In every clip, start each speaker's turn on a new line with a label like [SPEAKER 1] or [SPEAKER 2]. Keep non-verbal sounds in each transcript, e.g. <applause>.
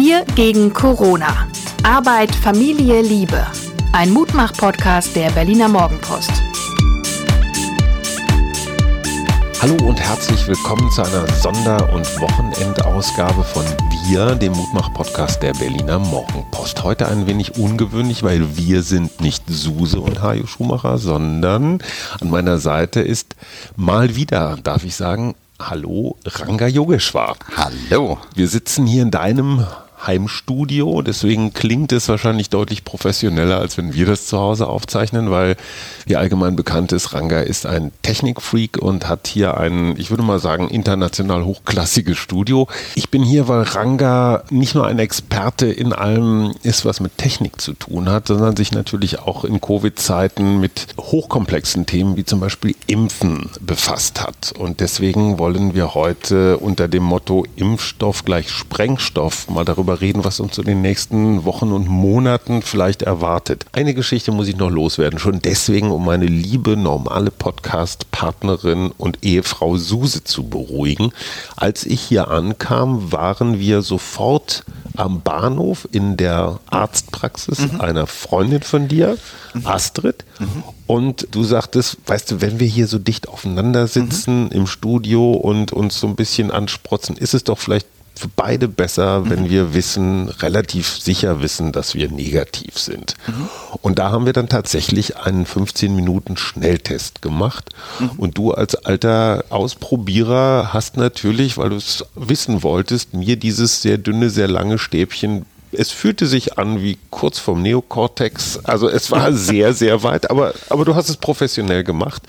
[SPEAKER 1] Wir gegen Corona. Arbeit, Familie, Liebe. Ein Mutmach-Podcast der Berliner Morgenpost.
[SPEAKER 2] Hallo und herzlich willkommen zu einer Sonder- und Wochenendausgabe von Wir, dem Mutmach-Podcast der Berliner Morgenpost. Heute ein wenig ungewöhnlich, weil wir sind nicht Suse und Hajo Schumacher, sondern an meiner Seite ist mal wieder, darf ich sagen, Hallo, Ranga Yogeshwar.
[SPEAKER 3] Hallo.
[SPEAKER 2] Wir sitzen hier in deinem Heimstudio. Deswegen klingt es wahrscheinlich deutlich professioneller, als wenn wir das zu Hause aufzeichnen, weil wie allgemein bekannt ist, Ranga ist ein Technikfreak und hat hier ein, ich würde mal sagen, international hochklassiges Studio. Ich bin hier, weil Ranga nicht nur ein Experte in allem ist, was mit Technik zu tun hat, sondern sich natürlich auch in Covid-Zeiten mit hochkomplexen Themen wie zum Beispiel Impfen befasst hat. Und deswegen wollen wir heute unter dem Motto Impfstoff gleich Sprengstoff mal darüber darüber reden, was uns in den nächsten Wochen und Monaten vielleicht erwartet. Eine Geschichte muss ich noch loswerden, schon deswegen, um meine liebe normale Podcast-Partnerin und Ehefrau Suse zu beruhigen. Als ich hier ankam, waren wir sofort am Bahnhof in der Arztpraxis mhm. einer Freundin von dir, mhm. Astrid. Mhm. Und du sagtest, weißt du, wenn wir hier so dicht aufeinander sitzen mhm. im Studio und uns so ein bisschen ansprotzen, ist es doch vielleicht für beide besser, mhm. wenn wir wissen, relativ sicher wissen, dass wir negativ sind. Mhm. Und da haben wir dann tatsächlich einen 15 Minuten Schnelltest gemacht. Mhm. Und du als alter Ausprobierer hast natürlich, weil du es wissen wolltest, mir dieses sehr dünne, sehr lange Stäbchen es fühlte sich an wie kurz vom Neokortex. Also es war <laughs> sehr, sehr weit, aber, aber du hast es professionell gemacht.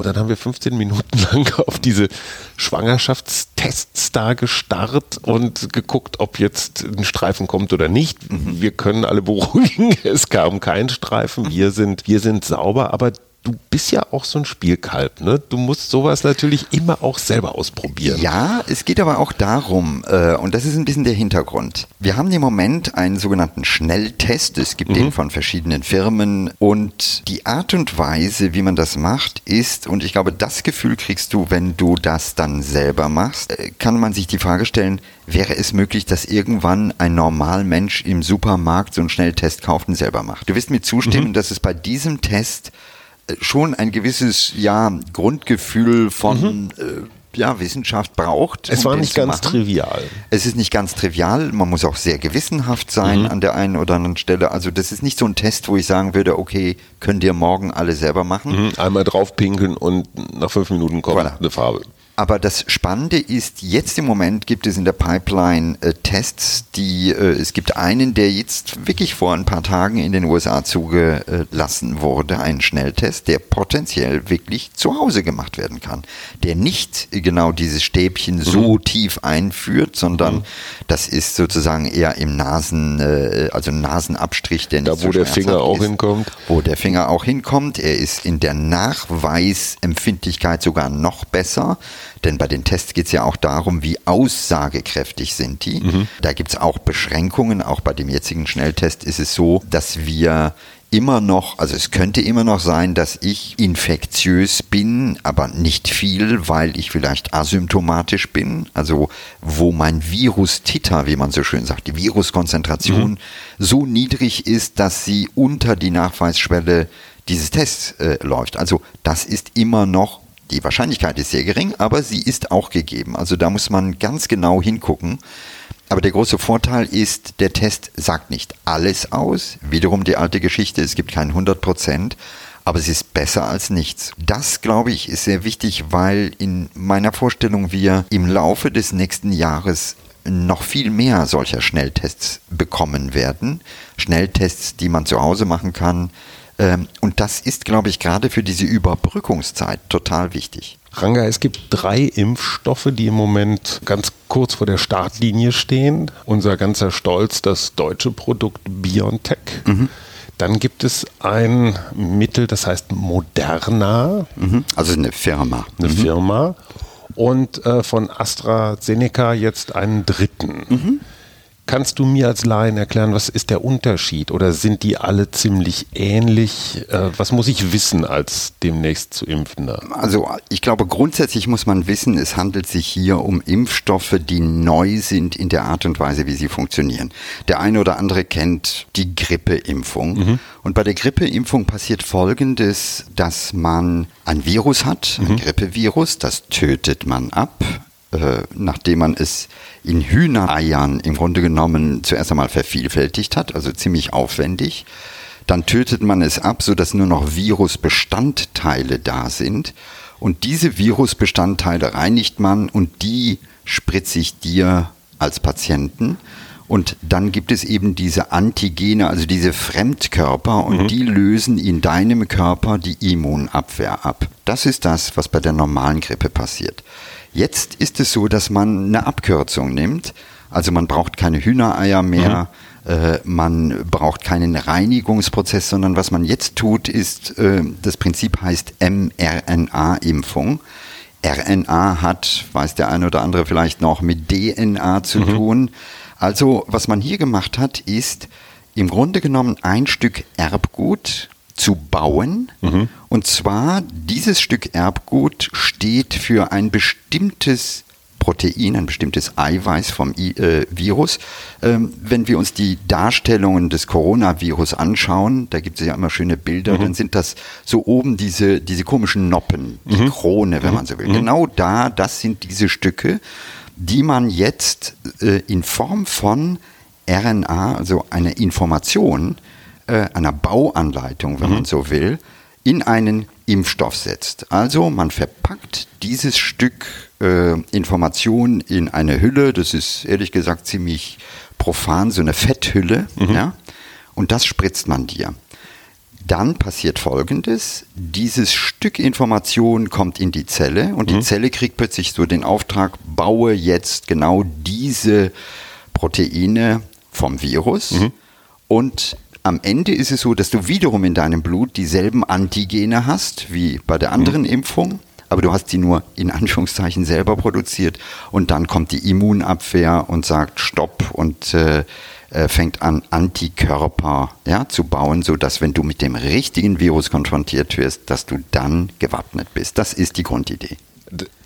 [SPEAKER 2] Und dann haben wir 15 Minuten <laughs> lang auf diese Schwangerschaftstests da gestarrt und geguckt, ob jetzt ein Streifen kommt oder nicht. Mhm. Wir können alle beruhigen, <laughs> es kam kein Streifen. Wir sind, wir sind sauber, aber du bist ja auch so ein Spielkalb, ne? Du musst sowas natürlich immer auch selber ausprobieren.
[SPEAKER 3] Ja, es geht aber auch darum, äh, und das ist ein bisschen der Hintergrund. Wir haben im Moment einen sogenannten Schnelltest. Es gibt mhm. den von verschiedenen Firmen. Und die Art und Weise, wie man das macht, ist, und ich glaube, das Gefühl kriegst du, wenn du das dann selber machst, äh, kann man sich die Frage stellen, wäre es möglich, dass irgendwann ein Normalmensch im Supermarkt so einen Schnelltest kauft und selber macht? Du wirst mir zustimmen, mhm. dass es bei diesem Test schon ein gewisses ja, Grundgefühl von mhm. äh, ja, Wissenschaft braucht.
[SPEAKER 2] Es um war nicht ganz trivial.
[SPEAKER 3] Es ist nicht ganz trivial. Man muss auch sehr gewissenhaft sein mhm. an der einen oder anderen Stelle. Also das ist nicht so ein Test, wo ich sagen würde, okay, könnt ihr morgen alle selber machen.
[SPEAKER 2] Mhm. Einmal draufpinkeln und nach fünf Minuten kommt voilà. eine Farbe.
[SPEAKER 3] Aber das Spannende ist, jetzt im Moment gibt es in der Pipeline äh, Tests, die, äh, es gibt einen, der jetzt wirklich vor ein paar Tagen in den USA zugelassen wurde, einen Schnelltest, der potenziell wirklich zu Hause gemacht werden kann. Der nicht genau dieses Stäbchen mhm. so tief einführt, sondern mhm. das ist sozusagen eher im Nasen, äh, also Nasenabstrich,
[SPEAKER 2] der nicht Da, wo so der Finger auch hinkommt.
[SPEAKER 3] Wo der Finger auch hinkommt. Er ist in der Nachweisempfindlichkeit sogar noch besser. Denn bei den Tests geht es ja auch darum, wie aussagekräftig sind die. Mhm. Da gibt es auch Beschränkungen. Auch bei dem jetzigen Schnelltest ist es so, dass wir immer noch, also es könnte immer noch sein, dass ich infektiös bin, aber nicht viel, weil ich vielleicht asymptomatisch bin, also wo mein Virus-Titer, wie man so schön sagt, die Viruskonzentration mhm. so niedrig ist, dass sie unter die Nachweisschwelle dieses Tests äh, läuft. Also das ist immer noch die Wahrscheinlichkeit ist sehr gering, aber sie ist auch gegeben. Also da muss man ganz genau hingucken. Aber der große Vorteil ist, der Test sagt nicht alles aus. Wiederum die alte Geschichte, es gibt kein 100 Prozent, aber es ist besser als nichts. Das, glaube ich, ist sehr wichtig, weil in meiner Vorstellung wir im Laufe des nächsten Jahres noch viel mehr solcher Schnelltests bekommen werden. Schnelltests, die man zu Hause machen kann, und das ist, glaube ich, gerade für diese Überbrückungszeit total wichtig.
[SPEAKER 2] Ranga, es gibt drei Impfstoffe, die im Moment ganz kurz vor der Startlinie stehen. Unser ganzer Stolz, das deutsche Produkt BioNTech. Mhm. Dann gibt es ein Mittel, das heißt Moderna.
[SPEAKER 3] Mhm. Also eine Firma.
[SPEAKER 2] Eine mhm. Firma. Und äh, von AstraZeneca jetzt einen dritten. Kannst du mir als Laien erklären, was ist der Unterschied oder sind die alle ziemlich ähnlich? Äh, was muss ich wissen als demnächst zu Impfender?
[SPEAKER 3] Also ich glaube, grundsätzlich muss man wissen, es handelt sich hier um Impfstoffe, die neu sind in der Art und Weise, wie sie funktionieren. Der eine oder andere kennt die Grippeimpfung. Mhm. Und bei der Grippeimpfung passiert Folgendes, dass man ein Virus hat, ein mhm. Grippevirus, das tötet man ab äh, nachdem man es in Hühnereiern im Grunde genommen zuerst einmal vervielfältigt hat, also ziemlich aufwendig. Dann tötet man es ab, sodass nur noch Virusbestandteile da sind. Und diese Virusbestandteile reinigt man und die spritze ich dir als Patienten. Und dann gibt es eben diese Antigene, also diese Fremdkörper, und mhm. die lösen in deinem Körper die Immunabwehr ab. Das ist das, was bei der normalen Grippe passiert. Jetzt ist es so, dass man eine Abkürzung nimmt. Also man braucht keine Hühnereier mehr, mhm. äh, man braucht keinen Reinigungsprozess, sondern was man jetzt tut, ist, äh, das Prinzip heißt mRNA-Impfung. RNA hat, weiß der eine oder andere vielleicht noch, mit DNA zu mhm. tun. Also was man hier gemacht hat, ist im Grunde genommen ein Stück Erbgut zu bauen. Mhm. Und zwar, dieses Stück Erbgut steht für ein bestimmtes Protein, ein bestimmtes Eiweiß vom I äh, Virus. Ähm, wenn wir uns die Darstellungen des Coronavirus anschauen, da gibt es ja immer schöne Bilder, mhm. dann sind das so oben diese, diese komischen Noppen, die mhm. Krone, wenn man so will. Mhm. Genau da, das sind diese Stücke, die man jetzt äh, in Form von RNA, also einer Information, äh, einer Bauanleitung, wenn mhm. man so will, in einen Impfstoff setzt. Also man verpackt dieses Stück äh, Information in eine Hülle, das ist ehrlich gesagt ziemlich profan, so eine Fetthülle, mhm. ja, und das spritzt man dir. Dann passiert Folgendes, dieses Stück Information kommt in die Zelle und mhm. die Zelle kriegt plötzlich so den Auftrag, baue jetzt genau diese Proteine vom Virus mhm. und am Ende ist es so, dass du wiederum in deinem Blut dieselben Antigene hast wie bei der anderen mhm. Impfung, aber du hast sie nur in Anführungszeichen selber produziert und dann kommt die Immunabwehr und sagt Stopp und äh, äh, fängt an, Antikörper ja, zu bauen, sodass wenn du mit dem richtigen Virus konfrontiert wirst, dass du dann gewappnet bist. Das ist die Grundidee.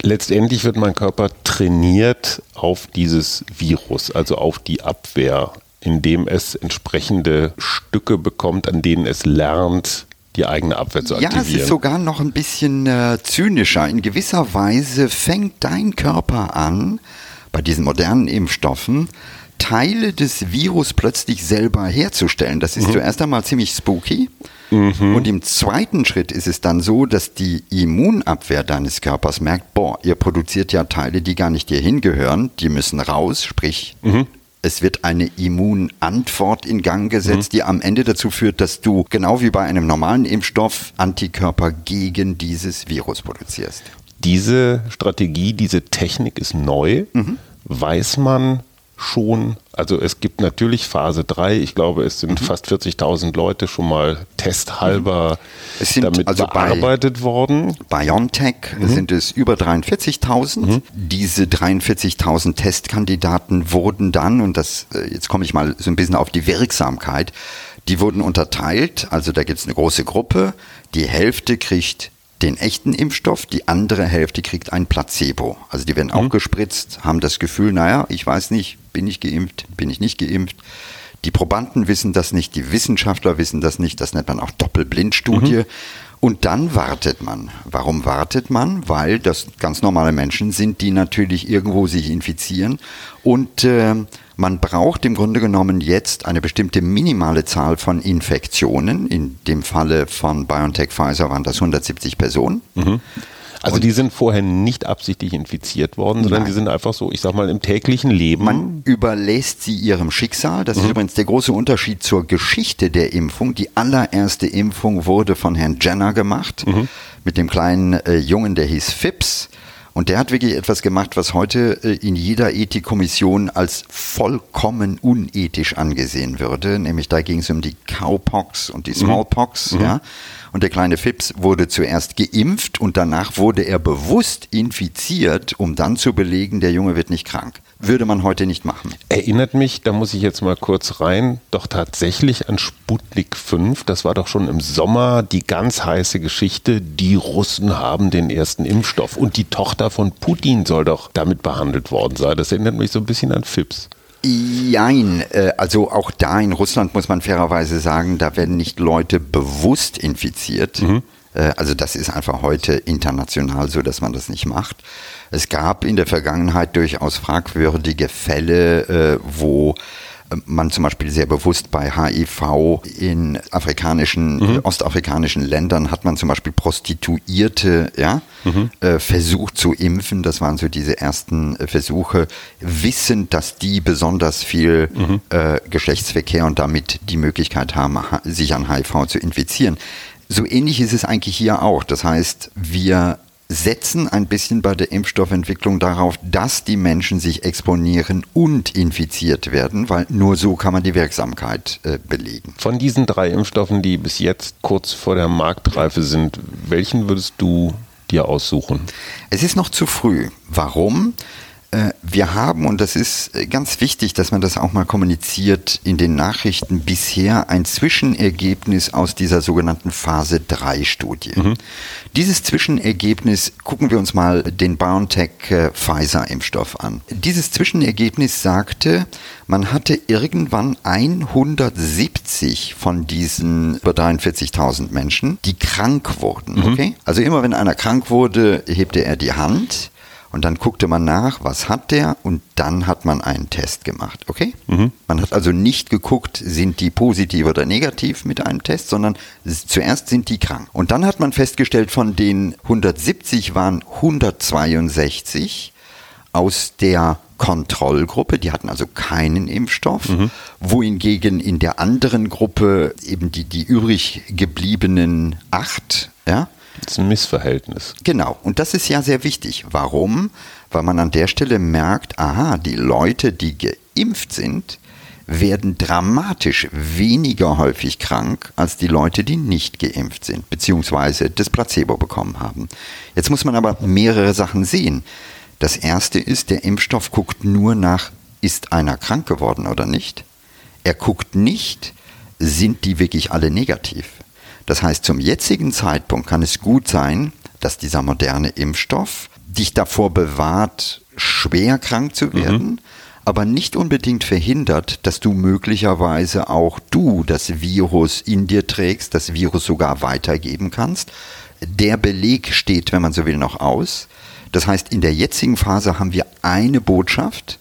[SPEAKER 2] Letztendlich wird mein Körper trainiert auf dieses Virus, also auf die Abwehr indem es entsprechende Stücke bekommt, an denen es lernt, die eigene Abwehr zu aktivieren.
[SPEAKER 3] Ja, es ist sogar noch ein bisschen äh, zynischer. In gewisser Weise fängt dein Körper an, bei diesen modernen Impfstoffen, Teile des Virus plötzlich selber herzustellen. Das ist mhm. zuerst einmal ziemlich spooky. Mhm. Und im zweiten Schritt ist es dann so, dass die Immunabwehr deines Körpers merkt, boah, ihr produziert ja Teile, die gar nicht hier hingehören, die müssen raus, sprich, mhm es wird eine Immunantwort in Gang gesetzt, mhm. die am Ende dazu führt, dass du genau wie bei einem normalen Impfstoff Antikörper gegen dieses Virus produzierst.
[SPEAKER 2] Diese Strategie, diese Technik ist neu. Mhm. Weiß man, schon, also es gibt natürlich Phase 3, ich glaube, es sind mhm. fast 40.000 Leute schon mal testhalber mhm. sind damit also bearbeitet bei worden.
[SPEAKER 3] BioNTech mhm. sind es über 43.000. Mhm. Diese 43.000 Testkandidaten wurden dann, und das, äh, jetzt komme ich mal so ein bisschen auf die Wirksamkeit, die wurden unterteilt, also da gibt es eine große Gruppe, die Hälfte kriegt den echten Impfstoff, die andere Hälfte kriegt ein Placebo. Also die werden mhm. auch gespritzt, haben das Gefühl, naja, ich weiß nicht, bin ich geimpft, bin ich nicht geimpft. Die Probanden wissen das nicht, die Wissenschaftler wissen das nicht, das nennt man auch Doppelblindstudie. Mhm. Und dann wartet man. Warum wartet man? Weil das ganz normale Menschen sind, die natürlich irgendwo sich infizieren. Und äh, man braucht im Grunde genommen jetzt eine bestimmte minimale Zahl von Infektionen. In dem Falle von BioNTech Pfizer waren das 170 Personen. Mhm.
[SPEAKER 2] Also die sind vorher nicht absichtlich infiziert worden, sondern Nein. die sind einfach so, ich sag mal, im täglichen Leben.
[SPEAKER 3] Man überlässt sie ihrem Schicksal. Das mhm. ist übrigens der große Unterschied zur Geschichte der Impfung. Die allererste Impfung wurde von Herrn Jenner gemacht, mhm. mit dem kleinen äh, Jungen, der hieß Phipps. Und der hat wirklich etwas gemacht, was heute äh, in jeder Ethikkommission als vollkommen unethisch angesehen würde. Nämlich da ging es um die Cowpox und die mhm. Smallpox. Mhm. Ja. Und der kleine Phipps wurde zuerst geimpft und danach wurde er bewusst infiziert, um dann zu belegen, der Junge wird nicht krank. Würde man heute nicht machen.
[SPEAKER 2] Erinnert mich, da muss ich jetzt mal kurz rein, doch tatsächlich an Sputnik 5. Das war doch schon im Sommer die ganz heiße Geschichte. Die Russen haben den ersten Impfstoff und die Tochter von Putin soll doch damit behandelt worden sein. Das erinnert mich so ein bisschen an FIPS.
[SPEAKER 3] Jein, äh, also auch da in Russland muss man fairerweise sagen, da werden nicht Leute bewusst infiziert. Mhm. Äh, also das ist einfach heute international so, dass man das nicht macht. Es gab in der Vergangenheit durchaus fragwürdige Fälle, äh, wo man zum Beispiel sehr bewusst bei HIV in afrikanischen, mhm. ostafrikanischen Ländern hat man zum Beispiel Prostituierte ja, mhm. äh, versucht zu impfen. Das waren so diese ersten äh, Versuche, wissend, dass die besonders viel mhm. äh, Geschlechtsverkehr und damit die Möglichkeit haben, sich an HIV zu infizieren. So ähnlich ist es eigentlich hier auch. Das heißt, wir setzen ein bisschen bei der Impfstoffentwicklung darauf, dass die Menschen sich exponieren und infiziert werden, weil nur so kann man die Wirksamkeit äh, belegen.
[SPEAKER 2] Von diesen drei Impfstoffen, die bis jetzt kurz vor der Marktreife sind, welchen würdest du dir aussuchen?
[SPEAKER 3] Es ist noch zu früh. Warum? Äh, wir haben, und das ist äh, ganz wichtig, dass man das auch mal kommuniziert in den Nachrichten, bisher ein Zwischenergebnis aus dieser sogenannten Phase 3 Studie. Mhm. Dieses Zwischenergebnis, gucken wir uns mal den BioNTech-Pfizer-Impfstoff an. Dieses Zwischenergebnis sagte, man hatte irgendwann 170 von diesen über 43.000 Menschen, die krank wurden. Mhm. Okay? Also immer wenn einer krank wurde, hebte er die Hand und dann guckte man nach, was hat der und dann hat man einen Test gemacht, okay? Mhm. Man hat also nicht geguckt, sind die positiv oder negativ mit einem Test, sondern zuerst sind die krank. Und dann hat man festgestellt, von den 170 waren 162 aus der Kontrollgruppe, die hatten also keinen Impfstoff, mhm. wohingegen in der anderen Gruppe eben die, die übrig gebliebenen acht, ja,
[SPEAKER 2] das ist ein Missverhältnis.
[SPEAKER 3] Genau, und das ist ja sehr wichtig. Warum? Weil man an der Stelle merkt, aha, die Leute, die geimpft sind, werden dramatisch weniger häufig krank als die Leute, die nicht geimpft sind, beziehungsweise das Placebo bekommen haben. Jetzt muss man aber mehrere Sachen sehen. Das erste ist, der Impfstoff guckt nur nach, ist einer krank geworden oder nicht. Er guckt nicht, sind die wirklich alle negativ. Das heißt, zum jetzigen Zeitpunkt kann es gut sein, dass dieser moderne Impfstoff dich davor bewahrt, schwer krank zu mhm. werden, mhm. aber nicht unbedingt verhindert, dass du möglicherweise auch du das Virus in dir trägst, das Virus sogar weitergeben kannst. Der Beleg steht, wenn man so will, noch aus. Das heißt, in der jetzigen Phase haben wir eine Botschaft.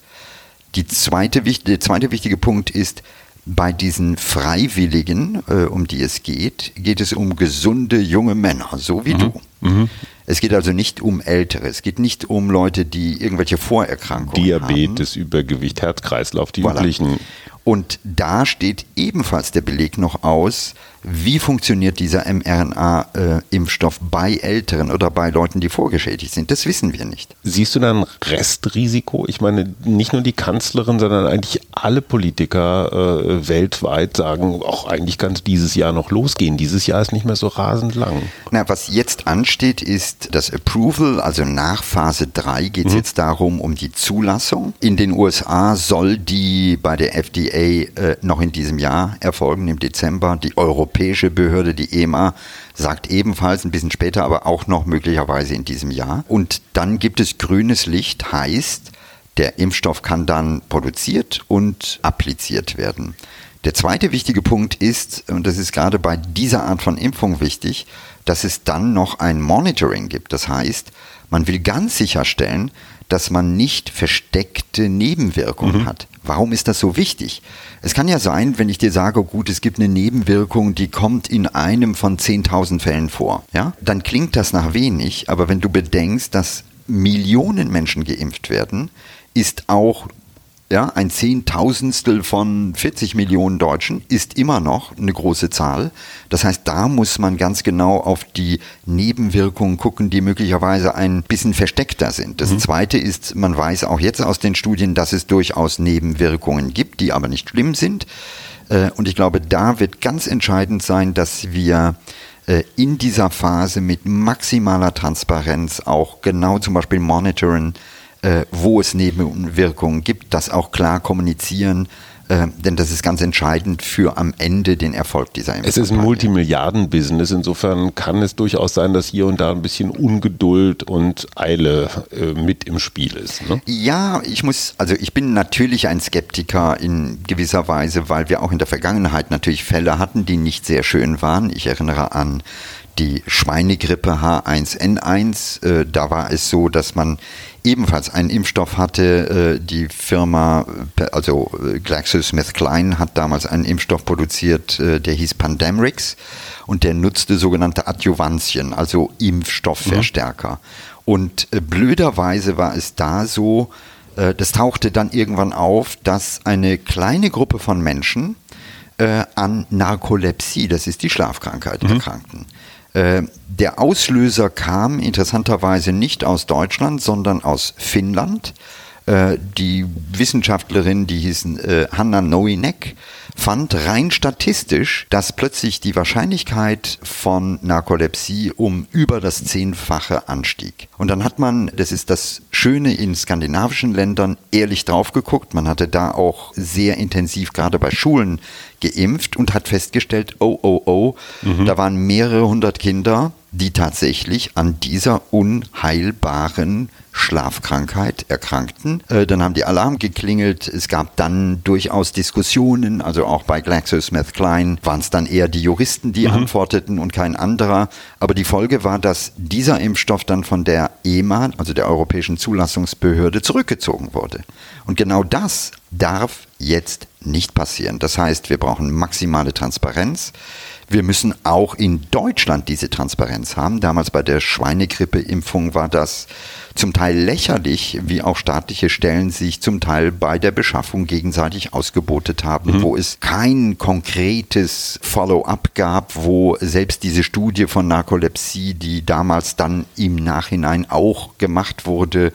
[SPEAKER 3] Die zweite, der zweite wichtige Punkt ist, bei diesen Freiwilligen, äh, um die es geht, geht es um gesunde junge Männer, so wie mhm. du. Mhm. Es geht also nicht um Ältere, es geht nicht um Leute, die irgendwelche Vorerkrankungen
[SPEAKER 2] Diabetes, haben. Diabetes, Übergewicht, Herzkreislauf, die voilà. üblichen.
[SPEAKER 3] Und da steht ebenfalls der Beleg noch aus, wie funktioniert dieser mRNA-Impfstoff bei Älteren oder bei Leuten, die vorgeschädigt sind. Das wissen wir nicht.
[SPEAKER 2] Siehst du da ein Restrisiko? Ich meine, nicht nur die Kanzlerin, sondern eigentlich alle Politiker äh, weltweit sagen, auch eigentlich kann es dieses Jahr noch losgehen. Dieses Jahr ist nicht mehr so rasend lang.
[SPEAKER 3] Na, was jetzt ansteht, ist das Approval, also nach Phase 3 geht es mhm. jetzt darum, um die Zulassung. In den USA soll die bei der FDA äh, noch in diesem Jahr erfolgen, im Dezember. Die europäische Behörde, die EMA, sagt ebenfalls ein bisschen später, aber auch noch möglicherweise in diesem Jahr. Und dann gibt es grünes Licht, heißt, der Impfstoff kann dann produziert und appliziert werden. Der zweite wichtige Punkt ist, und das ist gerade bei dieser Art von Impfung wichtig, dass es dann noch ein Monitoring gibt. Das heißt, man will ganz sicherstellen, dass man nicht versteckte Nebenwirkungen mhm. hat. Warum ist das so wichtig? Es kann ja sein, wenn ich dir sage, gut, es gibt eine Nebenwirkung, die kommt in einem von 10.000 Fällen vor, ja? Dann klingt das nach wenig, aber wenn du bedenkst, dass Millionen Menschen geimpft werden, ist auch ja, ein Zehntausendstel von 40 Millionen Deutschen ist immer noch eine große Zahl. Das heißt, da muss man ganz genau auf die Nebenwirkungen gucken, die möglicherweise ein bisschen versteckter sind. Das mhm. Zweite ist, man weiß auch jetzt aus den Studien, dass es durchaus Nebenwirkungen gibt, die aber nicht schlimm sind. Äh, und ich glaube, da wird ganz entscheidend sein, dass wir äh, in dieser Phase mit maximaler Transparenz auch genau zum Beispiel monitoren, äh, wo es Nebenwirkungen gibt, das auch klar kommunizieren, äh, denn das ist ganz entscheidend für am Ende den Erfolg dieser
[SPEAKER 2] Es ist ein Multimilliarden-Business, insofern kann es durchaus sein, dass hier und da ein bisschen Ungeduld und Eile äh, mit im Spiel ist. Ne?
[SPEAKER 3] Ja, ich muss, also ich bin natürlich ein Skeptiker in gewisser Weise, weil wir auch in der Vergangenheit natürlich Fälle hatten, die nicht sehr schön waren. Ich erinnere an die Schweinegrippe H1N1. Äh, da war es so, dass man ebenfalls einen Impfstoff hatte. Äh, die Firma, also äh, GlaxoSmithKline hat damals einen Impfstoff produziert, äh, der hieß Pandemrix und der nutzte sogenannte Adjuvantien, also Impfstoffverstärker. Mhm. Und blöderweise war es da so, das tauchte dann irgendwann auf, dass eine kleine Gruppe von Menschen an Narkolepsie, das ist die Schlafkrankheit, mhm. erkrankten. Äh, der Auslöser kam interessanterweise nicht aus Deutschland, sondern aus Finnland. Äh, die Wissenschaftlerin, die hieß äh, Hanna Noinek, fand rein statistisch, dass plötzlich die Wahrscheinlichkeit von Narkolepsie um über das Zehnfache anstieg. Und dann hat man, das ist das Schöne in skandinavischen Ländern, ehrlich drauf geguckt. Man hatte da auch sehr intensiv gerade bei Schulen geimpft und hat festgestellt, oh, oh, oh, mhm. da waren mehrere hundert Kinder, die tatsächlich an dieser unheilbaren Schlafkrankheit erkrankten. Äh, dann haben die Alarm geklingelt. Es gab dann durchaus Diskussionen, also auch bei GlaxoSmithKline waren es dann eher die Juristen, die mhm. antworteten und kein anderer. Aber die Folge war, dass dieser Impfstoff dann von der EMA, also der Europäischen Zulassungsbehörde, zurückgezogen wurde. Und genau das darf jetzt nicht passieren. Das heißt, wir brauchen maximale Transparenz. Wir müssen auch in Deutschland diese Transparenz haben. Damals bei der Schweinegrippeimpfung war das zum Teil lächerlich, wie auch staatliche Stellen sich zum Teil bei der Beschaffung gegenseitig ausgebotet haben, mhm. wo es kein konkretes Follow-up gab, wo selbst diese Studie von Narkolepsie, die damals dann im Nachhinein auch gemacht wurde,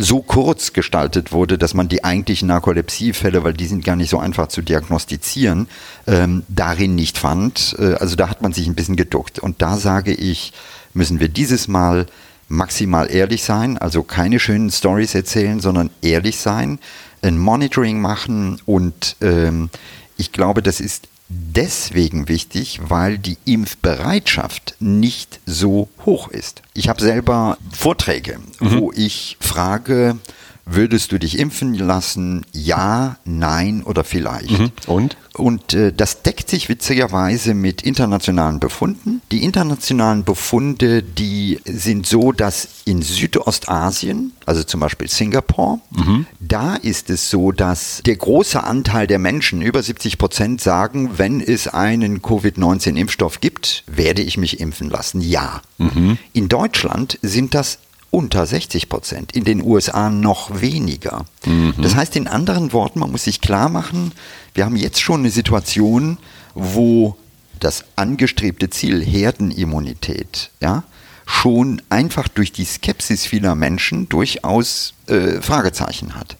[SPEAKER 3] so kurz gestaltet wurde, dass man die eigentlichen Narkolepsiefälle, weil die sind gar nicht so einfach zu diagnostizieren, ähm, darin nicht fand. Äh, also da hat man sich ein bisschen geduckt. Und da sage ich, müssen wir dieses Mal maximal ehrlich sein, also keine schönen Stories erzählen, sondern ehrlich sein, ein Monitoring machen und ähm, ich glaube, das ist deswegen wichtig, weil die Impfbereitschaft nicht so hoch ist. Ich habe selber Vorträge, mhm. wo ich frage, Würdest du dich impfen lassen? Ja, nein oder vielleicht? Mhm.
[SPEAKER 2] Und?
[SPEAKER 3] Und äh, das deckt sich witzigerweise mit internationalen Befunden. Die internationalen Befunde, die sind so, dass in Südostasien, also zum Beispiel Singapur, mhm. da ist es so, dass der große Anteil der Menschen, über 70 Prozent, sagen, wenn es einen Covid-19-Impfstoff gibt, werde ich mich impfen lassen. Ja. Mhm. In Deutschland sind das unter 60 Prozent, in den USA noch weniger. Mhm. Das heißt in anderen Worten, man muss sich klar machen, wir haben jetzt schon eine Situation, wo das angestrebte Ziel Herdenimmunität, ja, schon einfach durch die Skepsis vieler Menschen durchaus äh, Fragezeichen hat.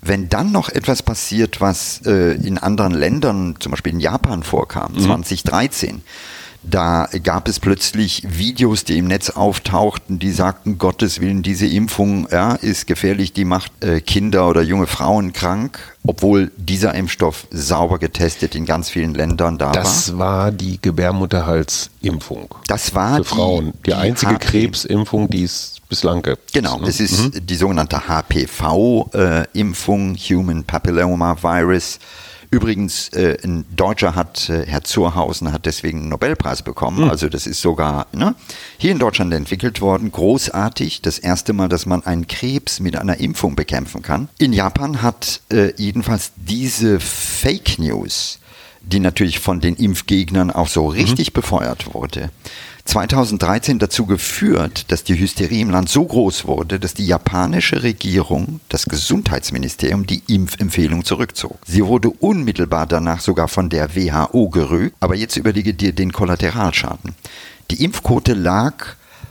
[SPEAKER 3] Wenn dann noch etwas passiert, was äh, in anderen Ländern, zum Beispiel in Japan vorkam, mhm. 2013, da gab es plötzlich Videos, die im Netz auftauchten, die sagten, Gottes Willen, diese Impfung ja, ist gefährlich, die macht äh, Kinder oder junge Frauen krank, obwohl dieser Impfstoff sauber getestet in ganz vielen Ländern da
[SPEAKER 2] das war. Das war die Gebärmutterhalsimpfung.
[SPEAKER 3] Das war
[SPEAKER 2] für Frauen. Die, die einzige HP. Krebsimpfung, die es bislang gibt.
[SPEAKER 3] Genau, ne? es ist mhm. die sogenannte HPV-Impfung, äh, Human Papilloma Virus. Übrigens, äh, ein Deutscher hat, äh, Herr Zurhausen, hat deswegen einen Nobelpreis bekommen. Mhm. Also das ist sogar ne, hier in Deutschland entwickelt worden. Großartig. Das erste Mal, dass man einen Krebs mit einer Impfung bekämpfen kann. In Japan hat äh, jedenfalls diese Fake News, die natürlich von den Impfgegnern auch so richtig mhm. befeuert wurde, 2013 dazu geführt, dass die Hysterie im Land so groß wurde, dass die japanische Regierung, das Gesundheitsministerium, die Impfempfehlung zurückzog. Sie wurde unmittelbar danach sogar von der WHO gerügt. Aber jetzt überlege dir den Kollateralschaden. Die Impfquote lag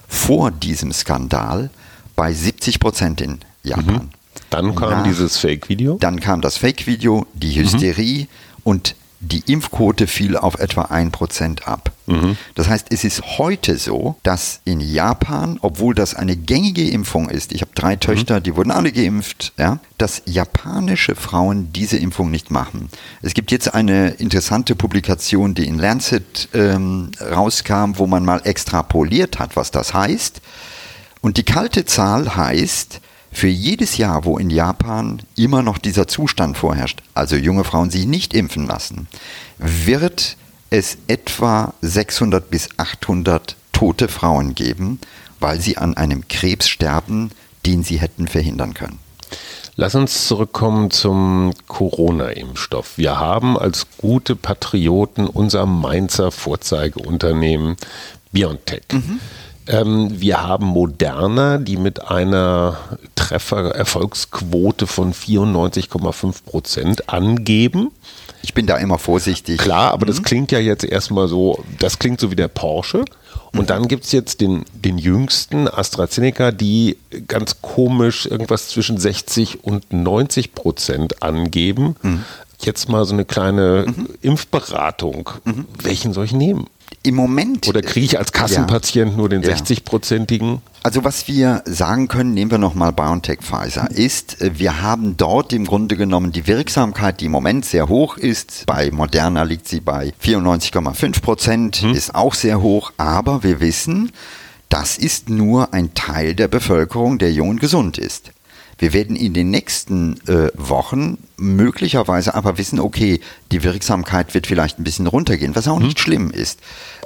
[SPEAKER 3] vor diesem Skandal bei 70 Prozent in Japan. Mhm.
[SPEAKER 2] Dann kam Nach, dieses Fake-Video.
[SPEAKER 3] Dann kam das Fake-Video, die Hysterie mhm. und die Impfquote fiel auf etwa 1% ab. Mhm. Das heißt, es ist heute so, dass in Japan, obwohl das eine gängige Impfung ist, ich habe drei mhm. Töchter, die wurden alle geimpft, ja, dass japanische Frauen diese Impfung nicht machen. Es gibt jetzt eine interessante Publikation, die in Lancet ähm, rauskam, wo man mal extrapoliert hat, was das heißt. Und die kalte Zahl heißt, für jedes Jahr, wo in Japan immer noch dieser Zustand vorherrscht, also junge Frauen sich nicht impfen lassen, wird es etwa 600 bis 800 tote Frauen geben, weil sie an einem Krebs sterben, den sie hätten verhindern können.
[SPEAKER 2] Lass uns zurückkommen zum Corona-Impfstoff. Wir haben als gute Patrioten unser Mainzer Vorzeigeunternehmen BioNTech. Mhm. Ähm, wir haben Moderna, die mit einer Treffererfolgsquote von 94,5 Prozent angeben.
[SPEAKER 3] Ich bin da immer vorsichtig.
[SPEAKER 2] Klar, aber mhm. das klingt ja jetzt erstmal so, das klingt so wie der Porsche. Und mhm. dann gibt es jetzt den, den jüngsten AstraZeneca, die ganz komisch irgendwas zwischen 60 und 90 Prozent angeben. Mhm. Jetzt mal so eine kleine mhm. Impfberatung. Mhm. Welchen soll ich nehmen?
[SPEAKER 3] Im Moment.
[SPEAKER 2] Oder kriege ich als Kassenpatient ja. nur den 60-prozentigen?
[SPEAKER 3] Also was wir sagen können, nehmen wir nochmal BioNTech Pfizer, ist, äh, wir haben dort im Grunde genommen die Wirksamkeit, die im Moment sehr hoch ist. Bei Moderna liegt sie bei 94,5 Prozent, hm. ist auch sehr hoch, aber wir wissen, das ist nur ein Teil der Bevölkerung, der jung und gesund ist. Wir werden in den nächsten äh, Wochen möglicherweise aber wissen, okay, die Wirksamkeit wird vielleicht ein bisschen runtergehen, was auch nicht hm. schlimm ist.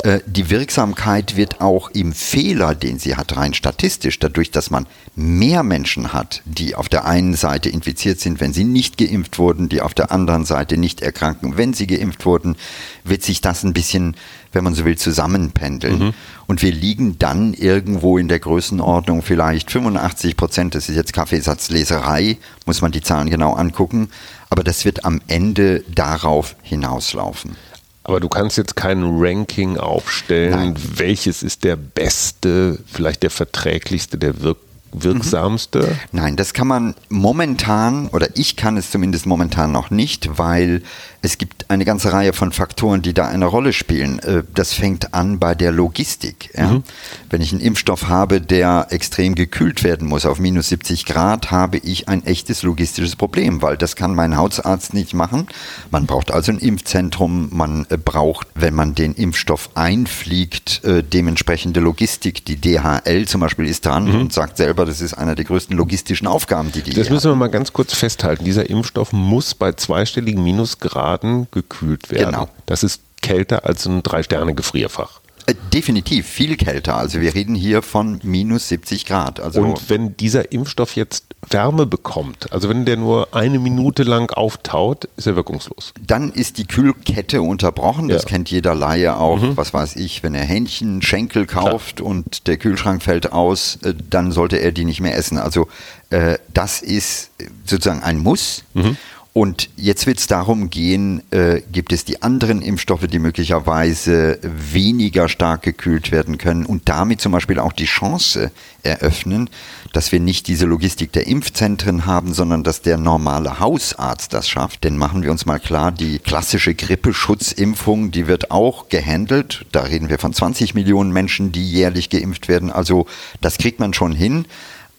[SPEAKER 3] Äh, die Wirksamkeit wird auch im Fehler, den sie hat, rein statistisch, dadurch, dass man mehr Menschen hat, die auf der einen Seite infiziert sind, wenn sie nicht geimpft wurden, die auf der anderen Seite nicht erkranken, wenn sie geimpft wurden, wird sich das ein bisschen wenn man so will, zusammenpendeln. Mhm. Und wir liegen dann irgendwo in der Größenordnung vielleicht 85 Prozent, das ist jetzt Kaffeesatzleserei, muss man die Zahlen genau angucken, aber das wird am Ende darauf hinauslaufen.
[SPEAKER 2] Aber du kannst jetzt kein Ranking aufstellen, Nein. welches ist der beste, vielleicht der verträglichste, der wirkt wirksamste? Mhm.
[SPEAKER 3] Nein, das kann man momentan, oder ich kann es zumindest momentan noch nicht, weil es gibt eine ganze Reihe von Faktoren, die da eine Rolle spielen. Äh, das fängt an bei der Logistik. Ja? Mhm. Wenn ich einen Impfstoff habe, der extrem gekühlt werden muss auf minus 70 Grad, habe ich ein echtes logistisches Problem, weil das kann mein Hausarzt nicht machen. Man braucht also ein Impfzentrum, man äh, braucht, wenn man den Impfstoff einfliegt, äh, dementsprechende Logistik. Die DHL zum Beispiel ist dran mhm. und sagt selber, das ist einer der größten logistischen Aufgaben, die die
[SPEAKER 2] Das müssen wir mal ganz kurz festhalten. Dieser Impfstoff muss bei zweistelligen Minusgrad Graden gekühlt werden. Genau. Das ist kälter als ein Drei-Sterne-Gefrierfach.
[SPEAKER 3] Äh, definitiv viel kälter. Also wir reden hier von minus 70 Grad. Also
[SPEAKER 2] und wenn dieser Impfstoff jetzt Wärme bekommt, also wenn der nur eine Minute lang auftaut, ist er wirkungslos.
[SPEAKER 3] Dann ist die Kühlkette unterbrochen. Das ja. kennt jeder Laie auch. Mhm. Was weiß ich, wenn er Hähnchen, Schenkel kauft Klar. und der Kühlschrank fällt aus, äh, dann sollte er die nicht mehr essen. Also äh, das ist sozusagen ein Muss. Mhm. Und jetzt wird es darum gehen, äh, gibt es die anderen Impfstoffe, die möglicherweise weniger stark gekühlt werden können und damit zum Beispiel auch die Chance eröffnen, dass wir nicht diese Logistik der Impfzentren haben, sondern dass der normale Hausarzt das schafft. Denn machen wir uns mal klar, die klassische Grippeschutzimpfung, die wird auch gehandelt. Da reden wir von 20 Millionen Menschen, die jährlich geimpft werden. Also das kriegt man schon hin.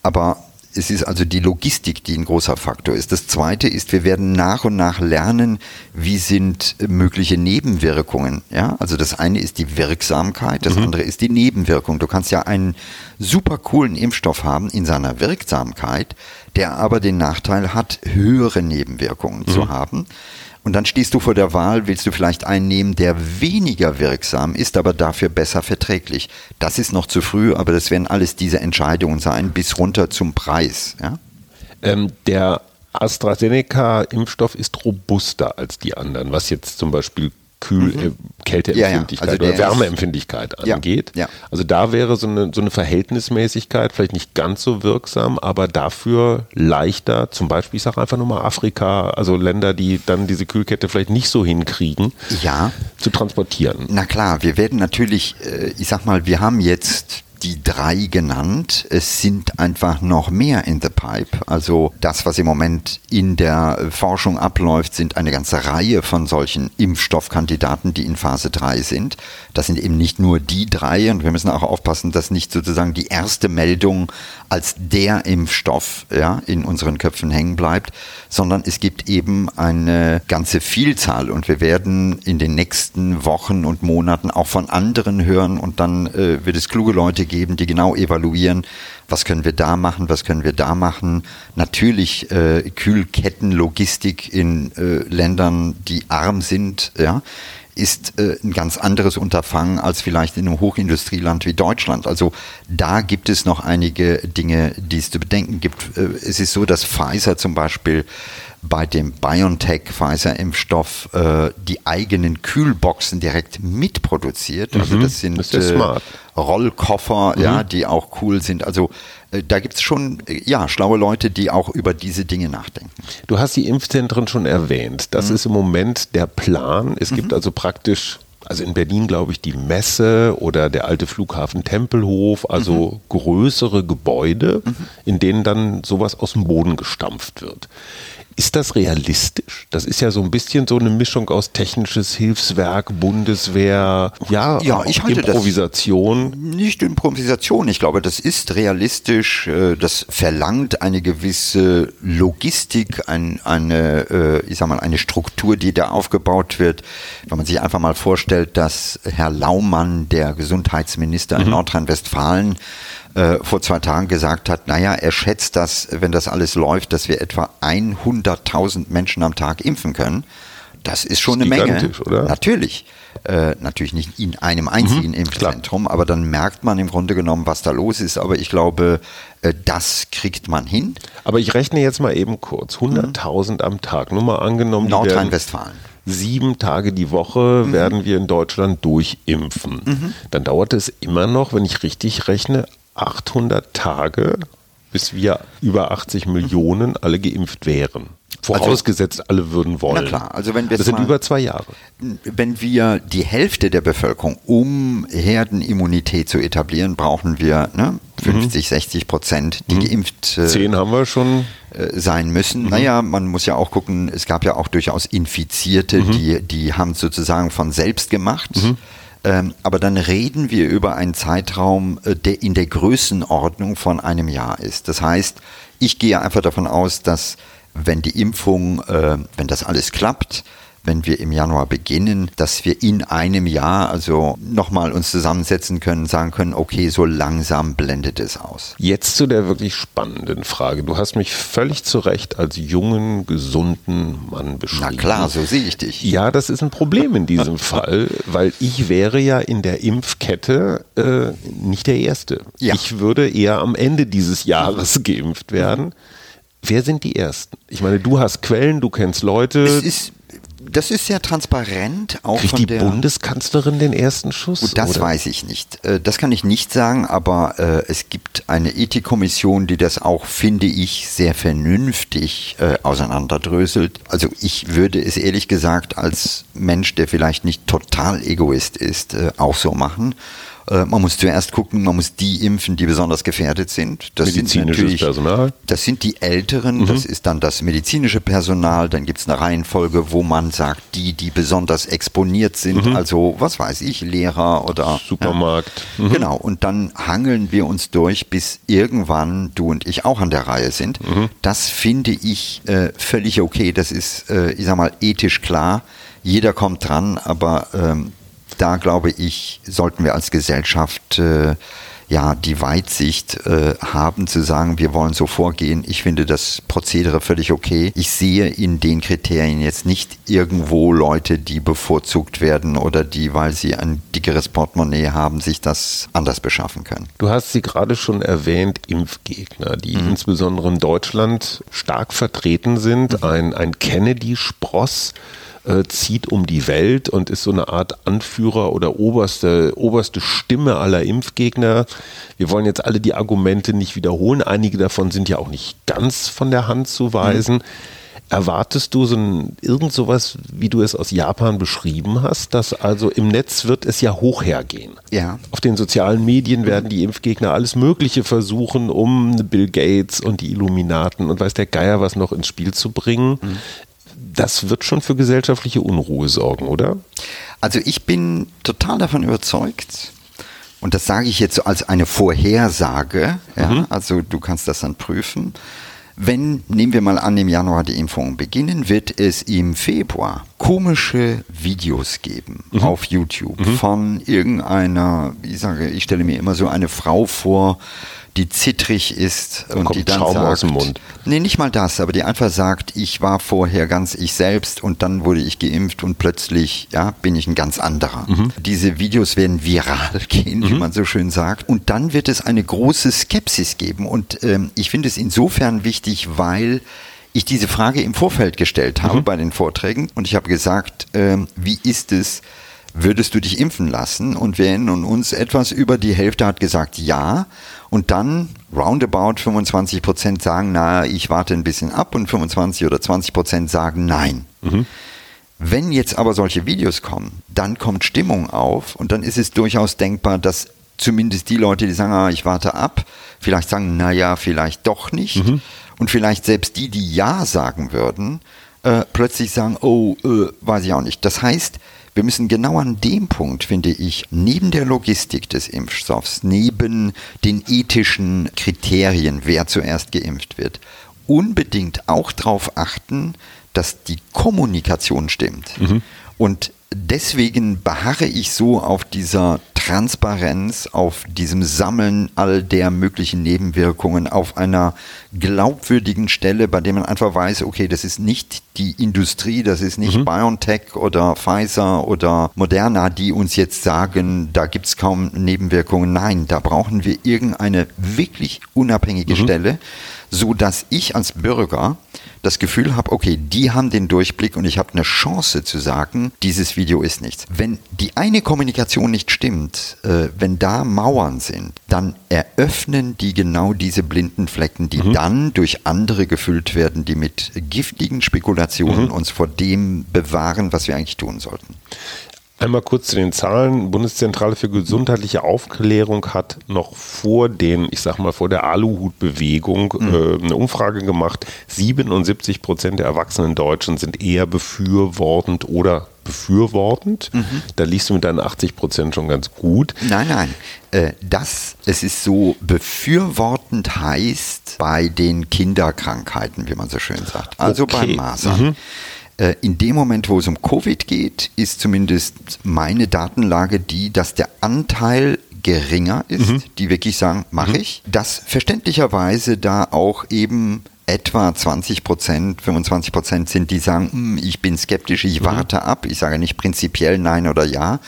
[SPEAKER 3] Aber es ist also die Logistik, die ein großer Faktor ist. Das Zweite ist, wir werden nach und nach lernen, wie sind mögliche Nebenwirkungen. Ja, also das eine ist die Wirksamkeit, das mhm. andere ist die Nebenwirkung. Du kannst ja einen super coolen Impfstoff haben in seiner Wirksamkeit, der aber den Nachteil hat, höhere Nebenwirkungen mhm. zu haben. Und dann stehst du vor der Wahl, willst du vielleicht einen nehmen, der weniger wirksam ist, aber dafür besser verträglich. Das ist noch zu früh, aber das werden alles diese Entscheidungen sein, bis runter zum Preis. Ja?
[SPEAKER 2] Ähm, der AstraZeneca-Impfstoff ist robuster als die anderen, was jetzt zum Beispiel Kühl, mhm. äh, Kälteempfindlichkeit ja, ja. Also oder Wärmeempfindlichkeit angeht. Ja, also da wäre so eine, so eine Verhältnismäßigkeit vielleicht nicht ganz so wirksam, aber dafür leichter, zum Beispiel, ich sage einfach nur mal Afrika, also Länder, die dann diese Kühlkette vielleicht nicht so hinkriegen,
[SPEAKER 3] ja.
[SPEAKER 2] zu transportieren.
[SPEAKER 3] Na klar, wir werden natürlich, äh, ich sag mal, wir haben jetzt die drei genannt. Es sind einfach noch mehr in the pipe. Also das, was im Moment in der Forschung abläuft, sind eine ganze Reihe von solchen Impfstoffkandidaten, die in Phase 3 sind. Das sind eben nicht nur die drei und wir müssen auch aufpassen, dass nicht sozusagen die erste Meldung als der Impfstoff ja, in unseren Köpfen hängen bleibt, sondern es gibt eben eine ganze Vielzahl und wir werden in den nächsten Wochen und Monaten auch von anderen hören und dann äh, wird es kluge Leute geben, die genau evaluieren, was können wir da machen, was können wir da machen. Natürlich äh, Kühlkettenlogistik in äh, Ländern, die arm sind, ja, ist äh, ein ganz anderes Unterfangen als vielleicht in einem Hochindustrieland wie Deutschland. Also da gibt es noch einige Dinge, die es zu bedenken gibt. Äh, es ist so, dass Pfizer zum Beispiel bei dem BioNTech-Pfizer-Impfstoff äh, die eigenen Kühlboxen direkt mitproduziert. Also das sind
[SPEAKER 2] Das ist ja
[SPEAKER 3] äh,
[SPEAKER 2] smart.
[SPEAKER 3] Rollkoffer, ja, die auch cool sind. Also äh, da gibt es schon äh, ja, schlaue Leute, die auch über diese Dinge nachdenken.
[SPEAKER 2] Du hast die Impfzentren schon erwähnt. Das ist im Moment der Plan. Es gibt also praktisch, also in Berlin glaube ich, die Messe oder der alte Flughafen Tempelhof, also größere Gebäude, in denen dann sowas aus dem Boden gestampft wird. Ist das realistisch? Das ist ja so ein bisschen so eine Mischung aus technisches Hilfswerk, Bundeswehr, ja,
[SPEAKER 3] Ja, ich halte das-
[SPEAKER 2] Improvisation.
[SPEAKER 3] Nicht Improvisation. Ich glaube, das ist realistisch. äh, Das verlangt eine gewisse Logistik, ein, eine, äh, ich sag mal, eine Struktur, die da aufgebaut wird. Wenn man sich einfach mal vorstellt, dass Herr Laumann, der Gesundheitsminister in Nordrhein-Westfalen, äh, vor zwei Tagen gesagt hat, naja, er schätzt, dass, wenn das alles läuft, dass wir etwa 100.000 Menschen am Tag impfen können. Das ist schon
[SPEAKER 2] Das ist
[SPEAKER 3] eine Menge.
[SPEAKER 2] oder?
[SPEAKER 3] Natürlich. Äh, natürlich nicht in einem einzigen Impfzentrum, aber dann merkt man im Grunde genommen, was da los ist. Aber ich glaube, äh, das kriegt man hin.
[SPEAKER 2] Aber ich rechne jetzt mal eben kurz. 100.000 am Tag. Nur mal angenommen,
[SPEAKER 3] Nordrhein-Westfalen.
[SPEAKER 2] sieben Tage die Woche werden wir in Deutschland durchimpfen. Dann dauert es immer noch, wenn ich richtig rechne, 800 Tage, bis wir über 80 Millionen alle geimpft wären. Vorausgesetzt, alle würden wollen.
[SPEAKER 3] Na klar, also wenn wir
[SPEAKER 2] das sind
[SPEAKER 3] mal-
[SPEAKER 2] über zwei Jahre.
[SPEAKER 3] Wenn wir die Hälfte der Bevölkerung, um Herdenimmunität zu etablieren, brauchen wir ne, 50, 60 Prozent, die geimpft äh,
[SPEAKER 2] Zehn haben wir schon.
[SPEAKER 3] äh, sein müssen. Naja, man muss ja auch gucken, es gab ja auch durchaus Infizierte, die, die haben es sozusagen von selbst gemacht. Ähm, aber dann reden wir über einen Zeitraum, äh, der in der Größenordnung von einem Jahr ist. Das heißt, ich gehe einfach davon aus, dass wenn die Impfung, äh, wenn das alles klappt, wenn wir im Januar beginnen, dass wir in einem Jahr also nochmal uns zusammensetzen können, sagen können, okay, so langsam blendet es aus.
[SPEAKER 2] Jetzt zu der wirklich spannenden Frage. Du hast mich völlig zu Recht als jungen, gesunden Mann beschrieben.
[SPEAKER 3] Na klar, so sehe ich dich.
[SPEAKER 2] Ja, das ist ein Problem in diesem <laughs> Fall, weil ich wäre ja in der Impfkette äh, nicht der Erste.
[SPEAKER 3] Ja.
[SPEAKER 2] Ich würde eher am Ende dieses Jahres geimpft werden. Wer sind die Ersten? Ich meine, du hast Quellen, du kennst Leute.
[SPEAKER 3] Es ist, das ist sehr transparent, auch
[SPEAKER 2] Kriegt die. Bundeskanzlerin den ersten Schuss?
[SPEAKER 3] Gut, das
[SPEAKER 2] oder?
[SPEAKER 3] weiß ich nicht. Äh, Das kann ich nicht sagen, aber äh, es gibt eine Ethikkommission, die das auch, finde ich, sehr vernünftig äh, auseinanderdröselt. Also ich würde es ehrlich gesagt als Mensch, der vielleicht nicht total Egoist ist, auch so machen. Äh, Man muss zuerst gucken, man muss die impfen, die besonders gefährdet sind. Das sind
[SPEAKER 2] Medizinisches
[SPEAKER 3] natürlich,
[SPEAKER 2] Personal.
[SPEAKER 3] Das sind die Älteren, das ist dann das medizinische Personal, dann gibt es eine Reihenfolge, wo man sagt, die, die besonders exponiert sind, also was weiß ich, Lehrer oder
[SPEAKER 2] Supermarkt.
[SPEAKER 3] Ja. Genau, und dann hangeln wir uns durch, bis irgendwann du und ich auch an der Reihe sind. Das finde ich äh, völlig okay, das ist, äh, ich sag mal, ethisch klar. Jeder kommt dran, aber ähm, da glaube ich, sollten wir als Gesellschaft äh, ja die Weitsicht äh, haben zu sagen, wir wollen so vorgehen. Ich finde das Prozedere völlig okay. Ich sehe in den Kriterien jetzt nicht irgendwo Leute, die bevorzugt werden oder die, weil sie ein dickeres Portemonnaie haben, sich das anders beschaffen können.
[SPEAKER 2] Du hast sie gerade schon erwähnt, Impfgegner, die insbesondere in Deutschland stark vertreten sind. Ein, ein Kennedy-Spross äh, zieht um die Welt und ist so eine Art Anführer oder oberste, oberste Stimme aller Impfgegner. Wir wollen jetzt alle die Argumente nicht wiederholen. Einige davon sind ja auch nicht ganz von der Hand zu weisen. Erwartest du so ein, irgend sowas, wie du es aus Japan beschrieben hast, dass also im Netz wird es ja hoch hergehen.
[SPEAKER 3] Ja.
[SPEAKER 2] Auf den sozialen Medien werden die Impfgegner alles Mögliche versuchen, um Bill Gates und die Illuminaten und weiß der Geier was noch ins Spiel zu bringen. Mhm. Das wird schon für gesellschaftliche Unruhe sorgen, oder?
[SPEAKER 3] Also ich bin total davon überzeugt, und das sage ich jetzt als eine Vorhersage, ja, mhm. also du kannst das dann prüfen, wenn, nehmen wir mal an, im Januar die Impfungen beginnen, wird es im Februar komische Videos geben mhm. auf YouTube mhm. von irgendeiner, ich sage, ich stelle mir immer so eine Frau vor, die zittrig ist
[SPEAKER 2] und
[SPEAKER 3] die dann
[SPEAKER 2] Schaum
[SPEAKER 3] sagt,
[SPEAKER 2] aus dem Mund.
[SPEAKER 3] Nee, nicht mal das, aber die einfach sagt, ich war vorher ganz ich selbst und dann wurde ich geimpft und plötzlich ja, bin ich ein ganz anderer. Mhm. Diese Videos werden viral <laughs> gehen, mhm. wie man so schön sagt. Und dann wird es eine große Skepsis geben. Und ähm, ich finde es insofern wichtig, weil ich diese Frage im Vorfeld gestellt habe mhm. bei den Vorträgen und ich habe gesagt, ähm, wie ist es, würdest du dich impfen lassen? Und wir erinnern uns, etwas über die Hälfte hat gesagt ja. Und dann roundabout 25 Prozent sagen, na, ich warte ein bisschen ab und 25 oder 20 Prozent sagen nein. Mhm. Wenn jetzt aber solche Videos kommen, dann kommt Stimmung auf und dann ist es durchaus denkbar, dass zumindest die Leute, die sagen, ah, ich warte ab, vielleicht sagen, naja, vielleicht doch nicht. Mhm. Und vielleicht selbst die, die Ja sagen würden, äh, plötzlich sagen, oh, äh, weiß ich auch nicht. Das heißt, wir müssen genau an dem Punkt, finde ich, neben der Logistik des Impfstoffs, neben den ethischen Kriterien, wer zuerst geimpft wird, unbedingt auch darauf achten, dass die Kommunikation stimmt. Mhm. Und deswegen beharre ich so auf dieser Transparenz, auf diesem Sammeln all der möglichen Nebenwirkungen, auf einer glaubwürdigen Stelle, bei der man einfach weiß, okay, das ist nicht die Industrie, das ist nicht mhm. BioNTech oder Pfizer oder Moderna, die uns jetzt sagen, da gibt es kaum Nebenwirkungen. Nein, da brauchen wir irgendeine wirklich unabhängige mhm. Stelle, so dass ich als Bürger das Gefühl habe, okay, die haben den Durchblick und ich habe eine Chance zu sagen, dieses Video ist nichts. Wenn die eine Kommunikation nicht stimmt, äh, wenn da Mauern sind, dann eröffnen die genau diese blinden Flecken, die mhm. dann durch andere gefüllt werden, die mit giftigen Spekulationen mhm. uns vor dem bewahren, was wir eigentlich tun sollten.
[SPEAKER 2] Einmal kurz zu den Zahlen. Bundeszentrale für gesundheitliche Aufklärung hat noch vor den, ich sag mal, vor der Aluhutbewegung mhm. äh, eine Umfrage gemacht. 77 Prozent der erwachsenen Deutschen sind eher befürwortend oder befürwortend. Mhm. Da liegst du mit deinen 80 Prozent schon ganz gut.
[SPEAKER 3] Nein, nein. Äh, das, es ist so, befürwortend heißt bei den Kinderkrankheiten, wie man so schön sagt. Also okay. beim Masern. Mhm. Äh, in dem Moment, wo es um Covid geht, ist zumindest meine Datenlage die, dass der Anteil geringer ist, mhm. die wirklich sagen, mache mhm. ich. Dass verständlicherweise da auch eben etwa 20 Prozent, 25 Prozent sind, die sagen, hm, ich bin skeptisch, ich mhm. warte ab. Ich sage nicht prinzipiell nein oder ja,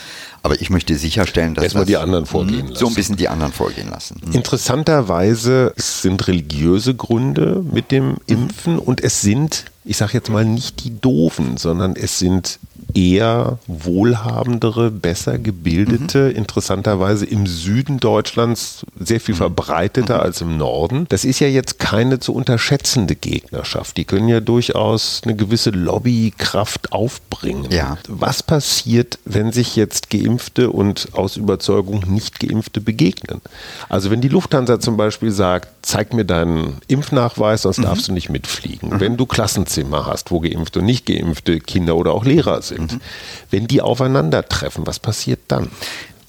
[SPEAKER 3] aber ich möchte sicherstellen, dass
[SPEAKER 2] Erstmal das, die anderen vorgehen
[SPEAKER 3] lassen. So ein bisschen die anderen vorgehen lassen.
[SPEAKER 2] Mhm. Interessanterweise sind religiöse Gründe mit dem Impfen und es sind, ich sage jetzt mal nicht die doofen, sondern es sind eher wohlhabendere, besser gebildete, mhm. interessanterweise im Süden Deutschlands sehr viel mhm. verbreiteter mhm. als im Norden. Das ist ja jetzt keine zu unterschätzende Gegnerschaft. Die können ja durchaus eine gewisse Lobbykraft aufbringen.
[SPEAKER 3] Ja.
[SPEAKER 2] Was passiert, wenn sich jetzt Geimpfte und aus Überzeugung nicht Geimpfte begegnen? Also wenn die Lufthansa zum Beispiel sagt, zeig mir deinen Impfnachweis, sonst mhm. darfst du nicht mitfliegen. Mhm. Wenn du Klassenzimmer hast, wo geimpfte und nicht geimpfte Kinder oder auch Lehrer sind, sind. Mhm. Wenn die aufeinandertreffen, was passiert dann?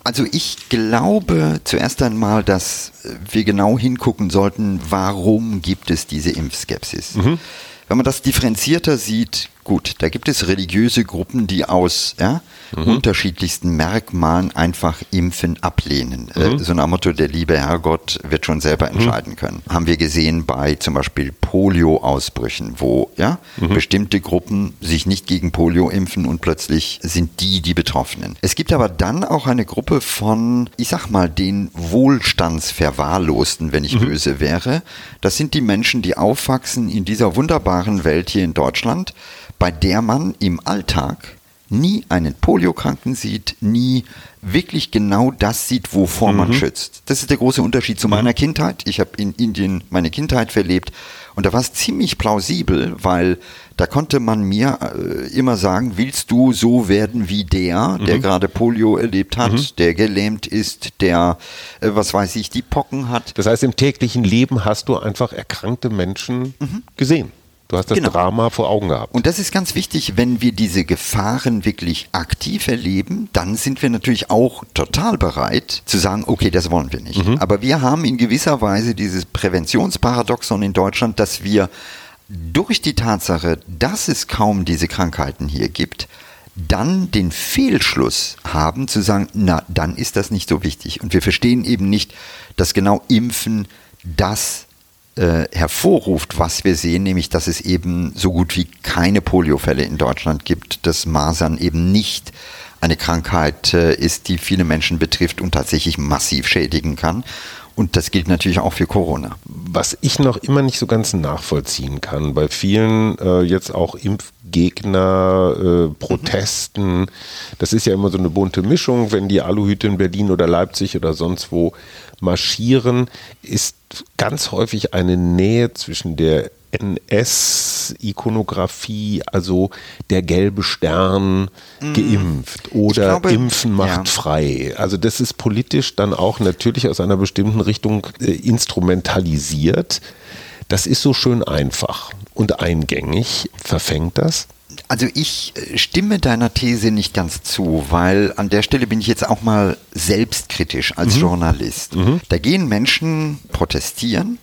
[SPEAKER 3] Also ich glaube zuerst einmal, dass wir genau hingucken sollten, warum gibt es diese Impfskepsis. Mhm. Wenn man das differenzierter sieht, gut, da gibt es religiöse Gruppen, die aus ja, mhm. unterschiedlichsten Merkmalen einfach Impfen ablehnen. Äh, mhm. Äh, so nach Motto, der liebe Herrgott wird schon selber mhm. entscheiden mhm. können. Haben wir gesehen bei zum Beispiel Polio-Ausbrüchen, wo ja, mhm. bestimmte Gruppen sich nicht gegen Polio impfen und plötzlich sind die die Betroffenen. Es gibt aber dann auch eine Gruppe von, ich sag mal, den Wohlstandsverwahrlosten, wenn ich mhm. böse wäre. Das sind die Menschen, die aufwachsen in dieser wunderbaren Welt hier in Deutschland bei der man im Alltag nie einen Poliokranken sieht, nie wirklich genau das sieht, wovor man schützt. Das ist der große Unterschied zu meiner Kindheit. Ich habe in Indien meine Kindheit verlebt und da war es ziemlich plausibel, weil da konnte man mir äh, immer sagen, willst du so werden wie der, der gerade Polio erlebt hat, der gelähmt ist, der, äh, was weiß ich, die Pocken hat.
[SPEAKER 2] Das heißt, im täglichen Leben hast du einfach erkrankte Menschen gesehen. Du hast das
[SPEAKER 3] Genau.
[SPEAKER 2] Drama vor Augen gehabt.
[SPEAKER 3] Und das ist ganz wichtig, wenn wir diese Gefahren wirklich aktiv erleben, dann sind wir natürlich auch total bereit zu sagen, okay, das wollen wir nicht. Aber wir haben in gewisser Weise dieses Präventionsparadoxon in Deutschland, dass wir durch die Tatsache, dass es kaum diese Krankheiten hier gibt, dann den Fehlschluss haben zu sagen, na, dann ist das nicht so wichtig. Und wir verstehen eben nicht, dass genau Impfen das äh, hervorruft, was wir sehen, nämlich dass es eben so gut wie keine Poliofälle in Deutschland gibt, dass Masern eben nicht eine Krankheit äh, ist, die viele Menschen betrifft und tatsächlich massiv schädigen kann. Und das gilt natürlich auch für Corona.
[SPEAKER 2] Was ich noch immer nicht so ganz nachvollziehen kann, bei vielen äh, jetzt auch Impfgegner, äh, Protesten, das ist ja immer so eine bunte Mischung, wenn die Aluhüte in Berlin oder Leipzig oder sonst wo marschieren, ist ganz häufig eine Nähe zwischen der NS-Ikonografie, also der gelbe Stern geimpft oder
[SPEAKER 3] glaube,
[SPEAKER 2] Impfen macht
[SPEAKER 3] ja.
[SPEAKER 2] frei. Also das ist politisch dann auch natürlich aus einer bestimmten Richtung äh, instrumentalisiert. Das ist so schön einfach und eingängig. Verfängt das?
[SPEAKER 3] Also ich äh, stimme deiner These nicht ganz zu, weil an der Stelle bin ich jetzt auch mal selbstkritisch als Journalist. Da gehen Menschen protestieren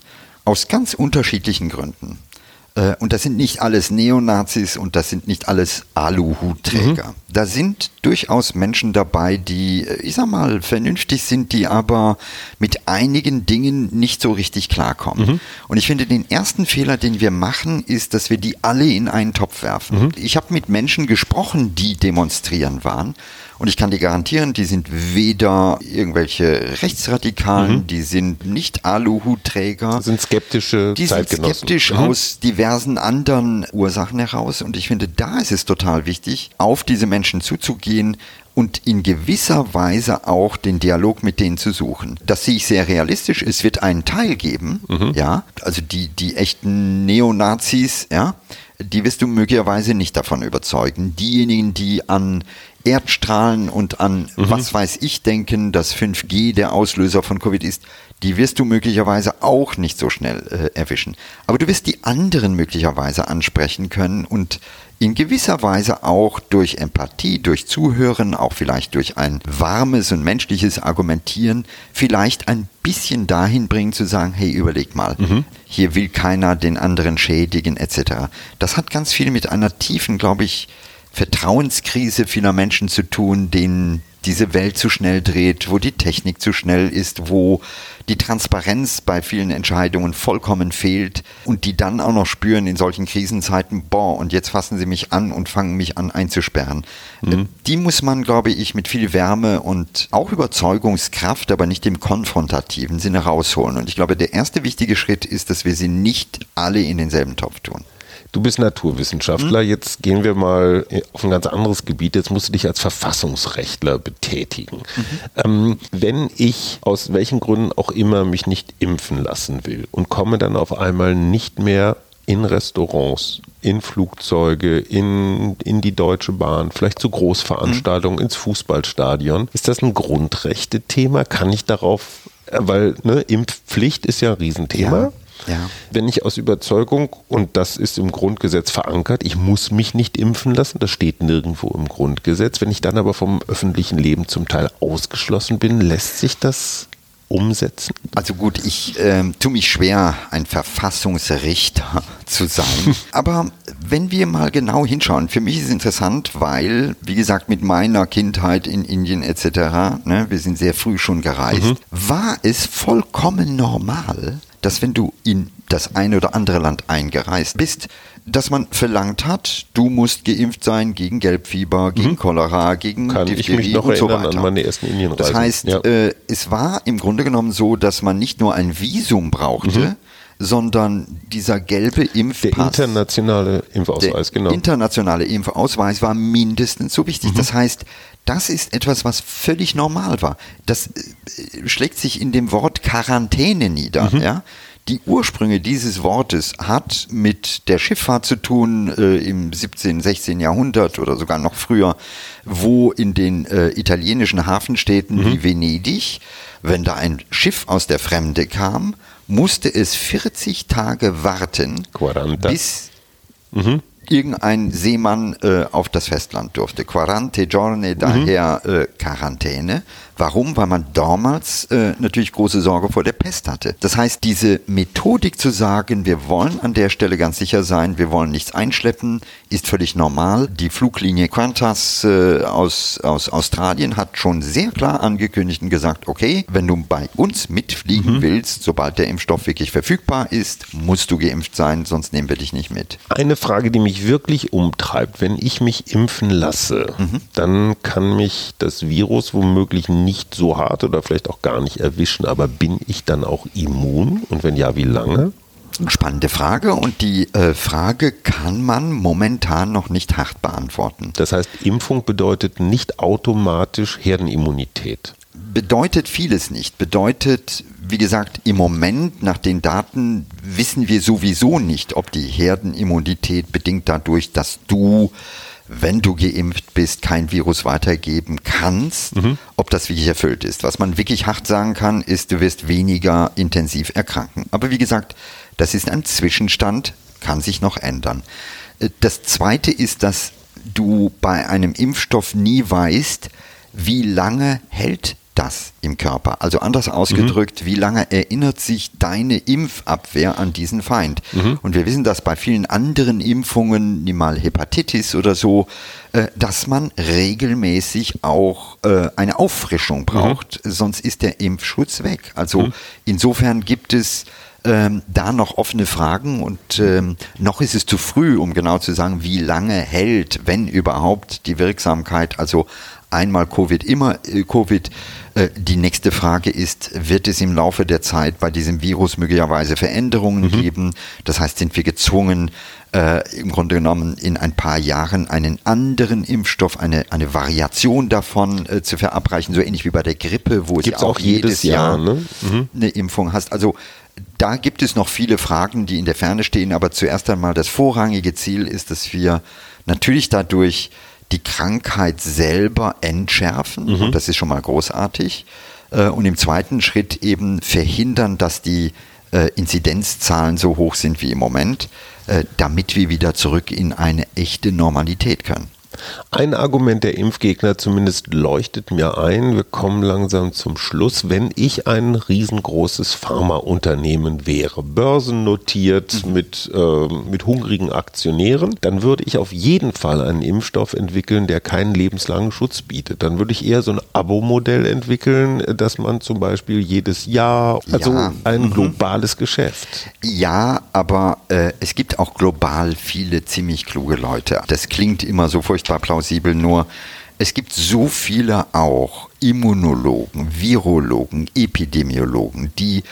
[SPEAKER 3] aus ganz unterschiedlichen Gründen. Äh, Und das sind nicht alles Neonazis und das sind nicht alles Aluhutträger. Da sind durchaus Menschen dabei, die, äh, ich sag mal, vernünftig sind, die aber mit einigen Dingen nicht so richtig klarkommen. Und ich finde, den ersten Fehler, den wir machen, ist, dass wir die alle in einen Topf werfen. Ich habe mit Menschen gesprochen, die demonstrieren waren. Und ich kann dir garantieren, die sind weder irgendwelche Rechtsradikalen, die sind nicht Aluhutträger.
[SPEAKER 2] Sind skeptische
[SPEAKER 3] Die sind skeptisch
[SPEAKER 2] Mhm.
[SPEAKER 3] aus diversen anderen Ursachen heraus. Und ich finde, da ist es total wichtig, auf diese Menschen zuzugehen und in gewisser Weise auch den Dialog mit denen zu suchen. Das sehe ich sehr realistisch. Es wird einen Teil geben,
[SPEAKER 2] Mhm.
[SPEAKER 3] ja, also die, die echten Neonazis, ja, die wirst du möglicherweise nicht davon überzeugen. Diejenigen, die an Erdstrahlen und an
[SPEAKER 2] Mhm.
[SPEAKER 3] was weiß ich denken, dass 5G der Auslöser von Covid ist, die wirst du möglicherweise auch nicht so schnell äh, erwischen. Aber du wirst die anderen möglicherweise ansprechen können und in gewisser Weise auch durch Empathie, durch Zuhören, auch vielleicht durch ein warmes und menschliches Argumentieren, vielleicht ein bisschen dahin bringen zu sagen, hey, überleg mal, hier will keiner den anderen schädigen etc. Das hat ganz viel mit einer tiefen, glaube ich, Vertrauenskrise vieler Menschen zu tun, denen diese Welt zu schnell dreht, wo die Technik zu schnell ist, wo die Transparenz bei vielen Entscheidungen vollkommen fehlt und die dann auch noch spüren in solchen Krisenzeiten, boah, und jetzt fassen sie mich an und fangen mich an einzusperren. Äh, Die muss man, glaube ich, mit viel Wärme und auch Überzeugungskraft, aber nicht im konfrontativen Sinne rausholen. Und ich glaube, der erste wichtige Schritt ist, dass wir sie nicht alle in denselben Topf tun.
[SPEAKER 2] Du bist Naturwissenschaftler, jetzt gehen wir mal auf ein ganz anderes Gebiet. Jetzt musst du dich als Verfassungsrechtler betätigen. Ähm, wenn ich aus welchen Gründen auch immer mich nicht impfen lassen will und komme dann auf einmal nicht mehr in Restaurants, in Flugzeuge, in, in die Deutsche Bahn, vielleicht zu Großveranstaltungen, ins Fußballstadion. Ist das ein Grundrechte-Thema? Kann ich darauf, äh, weil ne, Impfpflicht ist ja ein Riesenthema.
[SPEAKER 3] Ja. Ja.
[SPEAKER 2] Wenn ich aus Überzeugung, und das ist im Grundgesetz verankert, ich muss mich nicht impfen lassen, das steht nirgendwo im Grundgesetz, wenn ich dann aber vom öffentlichen Leben zum Teil ausgeschlossen bin, lässt sich das umsetzen?
[SPEAKER 3] Also gut, ich ähm, tue mich schwer, ein Verfassungsrichter <laughs> zu sein. <laughs> Aber wenn wir mal genau hinschauen, für mich ist es interessant, weil, wie gesagt, mit meiner Kindheit in Indien etc., ne, wir sind sehr früh schon gereist, war es vollkommen normal, dass wenn du in das eine oder andere Land eingereist bist, dass man verlangt hat, du musst geimpft sein gegen Gelbfieber, gegen Cholera, gegen
[SPEAKER 2] Kann ich
[SPEAKER 3] Diphtherie
[SPEAKER 2] mich noch
[SPEAKER 3] und so weiter.
[SPEAKER 2] an meine ersten Indienreisen.
[SPEAKER 3] Das heißt,
[SPEAKER 2] Ja.
[SPEAKER 3] äh, es war im Grunde genommen so, dass man nicht nur ein Visum brauchte, sondern dieser gelbe Impfpass.
[SPEAKER 2] Der internationale Impfausweis,
[SPEAKER 3] der
[SPEAKER 2] genau.
[SPEAKER 3] internationale Impfausweis war mindestens so wichtig. Mhm. Das heißt, das ist etwas, was völlig normal war. Das äh, schlägt sich in dem Wort Quarantäne nieder. Mhm. Ja? Die Ursprünge dieses Wortes hat mit der Schifffahrt zu tun äh, im 17., 16. Jahrhundert oder sogar noch früher, wo in den äh, italienischen Hafenstädten mhm. wie Venedig, wenn da ein Schiff aus der Fremde kam, musste es 40 Tage warten,
[SPEAKER 2] 40.
[SPEAKER 3] bis mhm irgendein Seemann äh, auf das Festland durfte. Quarante giorni, daher mhm. äh, Quarantäne. Warum? Weil man damals äh, natürlich große Sorge vor der Pest hatte. Das heißt, diese Methodik zu sagen, wir wollen an der Stelle ganz sicher sein, wir wollen nichts einschleppen, ist völlig normal. Die Fluglinie Qantas äh, aus, aus Australien hat schon sehr klar angekündigt und gesagt, okay, wenn du bei uns mitfliegen mhm. willst, sobald der Impfstoff wirklich verfügbar ist, musst du geimpft sein, sonst nehmen wir dich nicht mit.
[SPEAKER 2] Eine Frage, die mich wirklich umtreibt, wenn ich mich impfen lasse, mhm. dann kann mich das Virus womöglich nicht so hart oder vielleicht auch gar nicht erwischen, aber bin ich dann auch immun? Und wenn ja, wie lange?
[SPEAKER 3] Spannende Frage und die äh, Frage kann man momentan noch nicht hart beantworten.
[SPEAKER 2] Das heißt, Impfung bedeutet nicht automatisch Herdenimmunität.
[SPEAKER 3] Bedeutet vieles nicht. Bedeutet, wie gesagt, im Moment nach den Daten wissen wir sowieso nicht, ob die Herdenimmunität bedingt dadurch, dass du wenn du geimpft bist, kein Virus weitergeben kannst, mhm. ob das wirklich erfüllt ist. Was man wirklich hart sagen kann, ist, du wirst weniger intensiv erkranken. Aber wie gesagt, das ist ein Zwischenstand, kann sich noch ändern. Äh, das Zweite ist, dass du bei einem Impfstoff nie weißt, wie lange hält das im Körper? Also anders ausgedrückt, mhm. wie lange erinnert sich deine Impfabwehr an diesen Feind? Mhm. Und wir wissen, dass bei vielen anderen Impfungen, nimm mal Hepatitis oder so, äh, dass man regelmäßig auch äh, eine Auffrischung mhm. braucht, mhm. sonst ist der Impfschutz weg. Also mhm. insofern gibt es ähm, da noch offene Fragen und ähm, noch ist es zu früh, um genau zu sagen, wie lange hält, wenn überhaupt, die Wirksamkeit. Also einmal Covid, immer äh, Covid. Äh, die nächste Frage ist, wird es im Laufe der Zeit bei diesem Virus möglicherweise Veränderungen mhm. geben? Das heißt, sind wir gezwungen, äh, im Grunde genommen in ein paar Jahren einen anderen Impfstoff, eine, eine Variation davon äh, zu verabreichen, so ähnlich wie bei der Grippe, wo
[SPEAKER 2] Gibt's es ja auch, auch jedes Jahr, Jahr ne?
[SPEAKER 3] mhm. eine Impfung hast. Also da gibt es noch viele Fragen, die in der Ferne stehen, aber zuerst einmal das vorrangige Ziel ist, dass wir natürlich dadurch die Krankheit selber entschärfen. Mhm. Und das ist schon mal großartig. Äh, und im zweiten Schritt eben verhindern, dass die äh, Inzidenzzahlen so hoch sind wie im Moment, äh, damit wir wieder zurück in eine echte Normalität können.
[SPEAKER 2] Ein Argument der Impfgegner zumindest leuchtet mir ein. Wir kommen langsam zum Schluss. Wenn ich ein riesengroßes Pharmaunternehmen wäre, börsennotiert mhm. mit, äh, mit hungrigen Aktionären, dann würde ich auf jeden Fall einen Impfstoff entwickeln, der keinen lebenslangen Schutz bietet. Dann würde ich eher so ein Abo-Modell entwickeln, dass man zum Beispiel jedes Jahr, also ja. ein mhm. globales Geschäft.
[SPEAKER 3] Ja, aber äh, es gibt auch global viele ziemlich kluge Leute. Das klingt immer so furchtbar furchtbar plausibel, nur es gibt so viele auch Immunologen, Virologen, Epidemiologen, die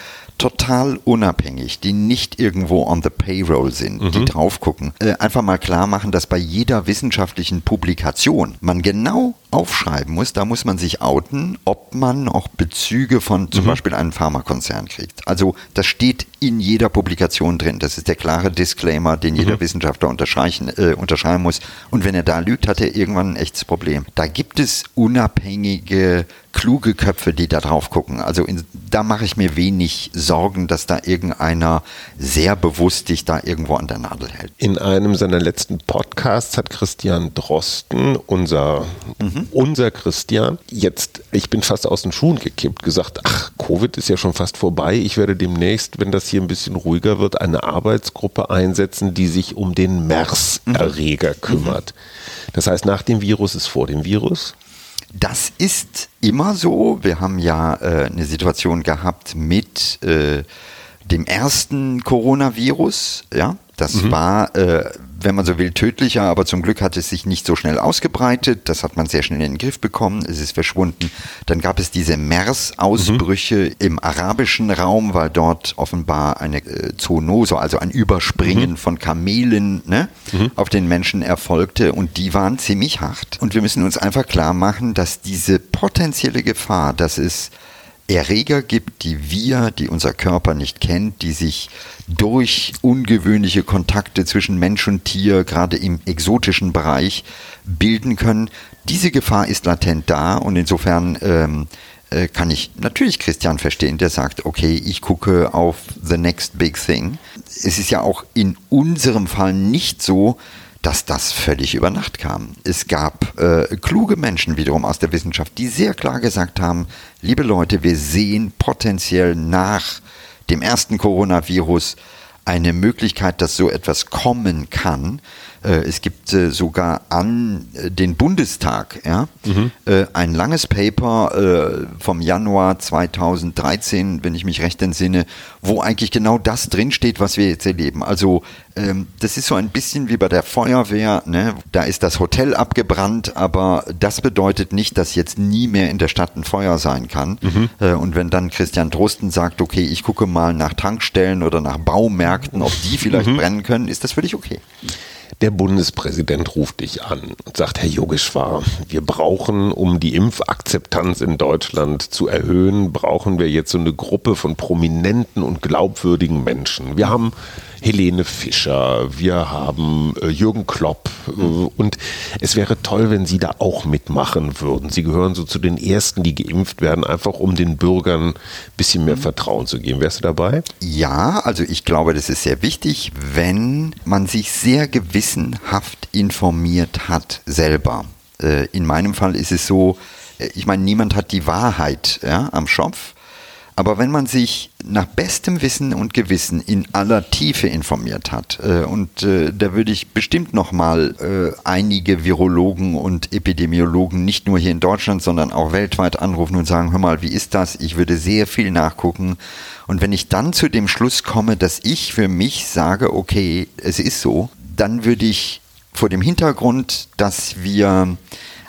[SPEAKER 3] total unabhängig, die nicht irgendwo on the payroll sind, mhm. die drauf gucken, äh, einfach mal klar machen, dass bei jeder wissenschaftlichen Publikation man genau aufschreiben muss, da muss man sich outen, ob man auch Bezüge von zum mhm. Beispiel einem Pharmakonzern kriegt. Also das steht in jeder Publikation drin. Das ist der klare Disclaimer, den jeder mhm. Wissenschaftler unterschreiben, äh, unterschreiben muss. Und wenn er da lügt, hat er irgendwann ein echtes Problem. Da gibt es unabhängige kluge Köpfe, die da drauf gucken. Also in, da mache ich mir wenig Sorgen, dass da irgendeiner sehr bewusst dich da irgendwo an der Nadel hält.
[SPEAKER 2] In einem seiner letzten Podcasts hat Christian Drosten, unser, mhm. unser Christian, jetzt, ich bin fast aus den Schuhen gekippt, gesagt, ach, Covid ist ja schon fast vorbei. Ich werde demnächst, wenn das hier ein bisschen ruhiger wird, eine Arbeitsgruppe einsetzen, die sich um den MERS-Erreger mhm. kümmert. Das heißt, nach dem Virus ist vor dem Virus.
[SPEAKER 3] Das ist immer so. Wir haben ja äh, eine Situation gehabt mit äh, dem ersten Coronavirus. Ja, das mhm. war, äh, wenn man so will, tödlicher, aber zum Glück hat es sich nicht so schnell ausgebreitet. Das hat man sehr schnell in den Griff bekommen. Es ist verschwunden. Dann gab es diese MERS-Ausbrüche mhm. im arabischen Raum, weil dort offenbar eine äh, Zoonose, also ein Überspringen mhm. von Kamelen ne, mhm. auf den Menschen erfolgte. Und die waren ziemlich hart. Und wir müssen uns einfach klar machen, dass diese potenzielle Gefahr, dass es Erreger gibt, die wir, die unser Körper nicht kennt, die sich durch ungewöhnliche Kontakte zwischen Mensch und Tier, gerade im exotischen Bereich, bilden können. Diese Gefahr ist latent da und insofern ähm, äh, kann ich natürlich Christian verstehen, der sagt, okay, ich gucke auf the next big thing. Es ist ja auch in unserem Fall nicht so, dass das völlig über Nacht kam. Es gab äh, kluge Menschen wiederum aus der Wissenschaft, die sehr klar gesagt haben, liebe Leute, wir sehen potenziell nach dem ersten Coronavirus eine Möglichkeit, dass so etwas kommen kann. Äh, es gibt äh, sogar an äh, den Bundestag ja, mhm. ein langes Paper vom Januar 2013, wenn ich mich recht entsinne, wo eigentlich genau das drinsteht, was wir jetzt erleben. Also ähm, das ist so ein bisschen wie bei der Feuerwehr. Ne? Da ist das Hotel abgebrannt, aber das bedeutet nicht, dass jetzt nie mehr in der Stadt ein Feuer sein kann. Mhm. Und wenn dann Christian Drosten sagt, okay, ich gucke mal nach Tankstellen oder nach Baumärkten, ob die vielleicht mhm. brennen können, ist das völlig okay.
[SPEAKER 2] Der Bundespräsident ruft dich an und sagt, Herr Yogeshwar, wir brauchen, um die Impfakzeptanz in Deutschland zu erhöhen, brauchen wir jetzt so eine Gruppe von prominenten und glaubwürdigen Menschen. Wir haben Helene Fischer, wir haben äh, Jürgen Klopp äh, und es wäre toll, wenn Sie da auch mitmachen würden. Sie gehören so zu den Ersten, die geimpft werden, einfach um den Bürgern ein bisschen mehr Vertrauen zu geben. Wärst du dabei?
[SPEAKER 3] Ja, also ich glaube, das ist sehr wichtig, wenn man sich sehr gewissenhaft informiert hat selber. Äh, in meinem Fall ist es so, ich meine, niemand hat die Wahrheit ja, am Schopf. Aber wenn man sich nach bestem Wissen und Gewissen in aller Tiefe informiert hat, äh, und äh, da würde ich bestimmt nochmal äh, einige Virologen und Epidemiologen, nicht nur hier in Deutschland, sondern auch weltweit anrufen und sagen, hör mal, wie ist das? Ich würde sehr viel nachgucken. Und wenn ich dann zu dem Schluss komme, dass ich für mich sage, okay, es ist so, dann würde ich vor dem Hintergrund, dass wir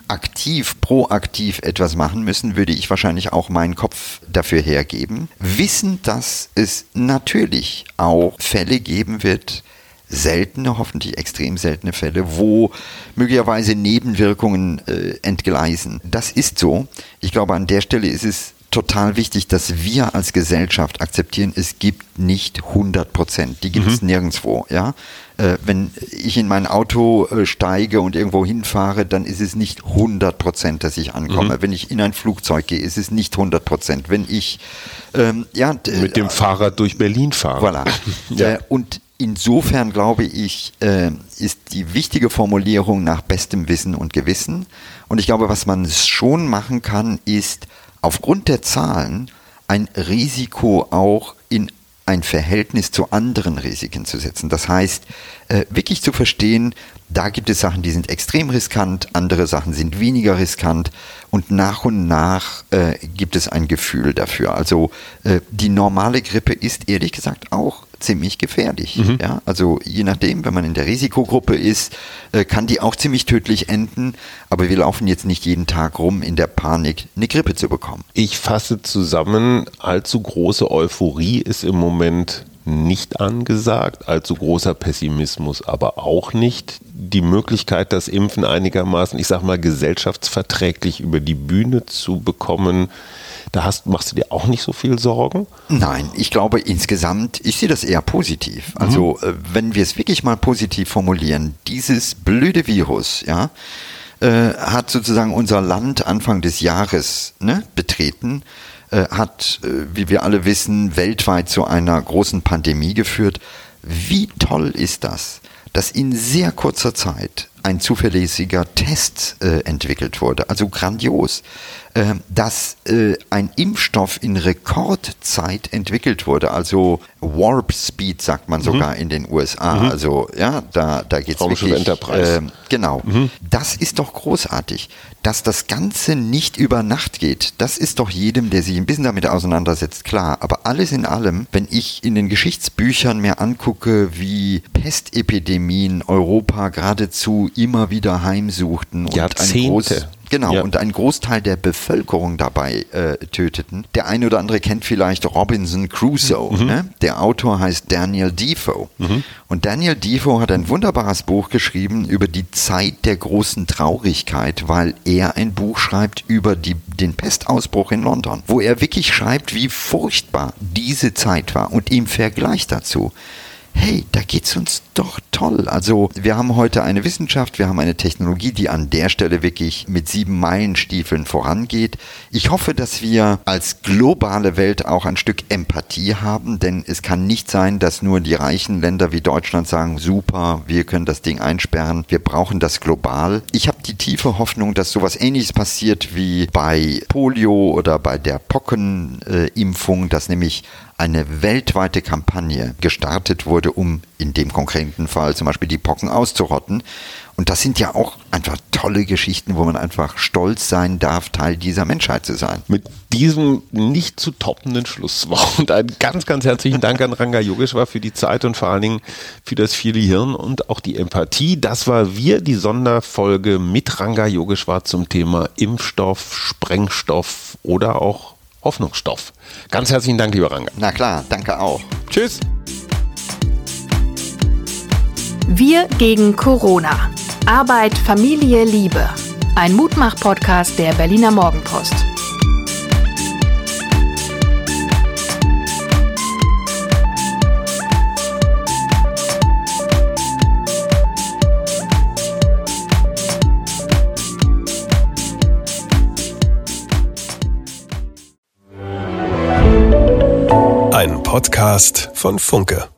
[SPEAKER 3] aktiv, proaktiv etwas machen müssen, würde ich wahrscheinlich auch meinen Kopf dafür hergeben. Wissen, dass es natürlich auch Fälle geben wird, seltene, hoffentlich extrem seltene Fälle, wo möglicherweise Nebenwirkungen äh, entgleisen. Das ist so. Ich glaube, an der Stelle ist es total wichtig, dass wir als Gesellschaft akzeptieren, es gibt nicht 100 Prozent. Die gibt es mhm. nirgendwo. Ja? Äh, wenn ich in mein Auto äh, steige und irgendwo hinfahre, dann ist es nicht 100 Prozent, dass ich ankomme. Mhm. Wenn ich in ein Flugzeug gehe, ist es nicht 100 Prozent. Wenn ich
[SPEAKER 2] ähm, ja, mit dem Fahrrad durch Berlin fahre.
[SPEAKER 3] Voilà. <laughs> ja. Äh, und insofern glaube ich, äh, ist die wichtige Formulierung nach bestem Wissen und Gewissen. Und ich glaube, was man schon machen kann, ist aufgrund der Zahlen ein Risiko auch in ein Verhältnis zu anderen Risiken zu setzen. Das heißt, äh, wirklich zu verstehen, da gibt es Sachen, die sind extrem riskant, andere Sachen sind weniger riskant und nach und nach äh, gibt es ein Gefühl dafür. Also äh, die normale Grippe ist ehrlich gesagt auch ziemlich gefährlich. Mhm. Ja? Also je nachdem, wenn man in der Risikogruppe ist, äh, kann die auch ziemlich tödlich enden, aber wir laufen jetzt nicht jeden Tag rum in der Panik, eine Grippe zu bekommen.
[SPEAKER 2] Ich fasse zusammen, allzu große Euphorie ist im Moment nicht angesagt, allzu großer Pessimismus aber auch nicht. Die Möglichkeit, das Impfen einigermaßen, ich sag mal, gesellschaftsverträglich über die Bühne zu bekommen, da hast, machst du dir auch nicht so viel Sorgen?
[SPEAKER 3] Nein, ich glaube insgesamt, ich sehe das eher positiv. Also mhm. wenn wir es wirklich mal positiv formulieren, dieses blöde Virus, ja, äh, hat sozusagen unser Land Anfang des Jahres ne, betreten äh, hat, äh, wie wir alle wissen, weltweit zu einer großen Pandemie geführt. Wie toll ist das, dass in sehr kurzer Zeit ein zuverlässiger Test äh, entwickelt wurde. Also grandios. Äh, dass äh, ein Impfstoff in Rekordzeit entwickelt wurde, also Warp Speed sagt man sogar mhm. in den USA. Mhm. Also ja, da, da geht es wirklich.
[SPEAKER 2] Enterprise.
[SPEAKER 3] Äh, genau. Mhm. Das ist doch großartig. Dass das Ganze nicht über Nacht geht, das ist doch jedem, der sich ein bisschen damit auseinandersetzt, klar. Aber alles in allem, wenn ich in den Geschichtsbüchern mir angucke, wie Pestepidemien Europa geradezu immer wieder heimsuchten
[SPEAKER 2] und Jahrzehnte. ein
[SPEAKER 3] Genau, ja. und ein Großteil der Bevölkerung dabei äh, töteten. Der eine oder andere kennt vielleicht Robinson Crusoe. Mhm. Ne? Der Autor heißt Daniel Defoe. Mhm. Und Daniel Defoe hat ein wunderbares Buch geschrieben über die Zeit der großen Traurigkeit, weil er ein Buch schreibt über die, den Pestausbruch in London, wo er wirklich schreibt, wie furchtbar diese Zeit war und im Vergleich dazu hey, da geht's uns doch toll. Also wir haben heute eine Wissenschaft, wir haben eine Technologie, die an der Stelle wirklich mit sieben Meilenstiefeln vorangeht. Ich hoffe, dass wir als globale Welt auch ein Stück Empathie haben, denn es kann nicht sein, dass nur die reichen Länder wie Deutschland sagen, super, wir können das Ding einsperren, wir brauchen das global. Ich habe die tiefe Hoffnung, dass sowas ähnliches passiert wie bei Polio oder bei der Pockenimpfung, dass nämlich eine weltweite Kampagne gestartet wurde, um in dem konkreten Fall zum Beispiel die Pocken auszurotten. Und das sind ja auch einfach tolle Geschichten, wo man einfach stolz sein darf, Teil dieser Menschheit zu sein.
[SPEAKER 2] Mit diesem nicht zu toppenden Schlusswort <laughs> und einen ganz, ganz herzlichen Dank an Ranga Yogeshwar für die Zeit und vor allen Dingen für das viele Hirn und auch die Empathie. Das war wir, die Sonderfolge mit Ranga Yogeshwar zum Thema Impfstoff, Sprengstoff oder auch Hoffnungsstoff. Ganz herzlichen Dank, lieber Ranga.
[SPEAKER 3] Na klar, danke auch.
[SPEAKER 2] Tschüss.
[SPEAKER 1] Wir gegen Corona. Arbeit, Familie, Liebe. Ein Mutmach-Podcast der Berliner Morgenpost.
[SPEAKER 4] Podcast von Funke.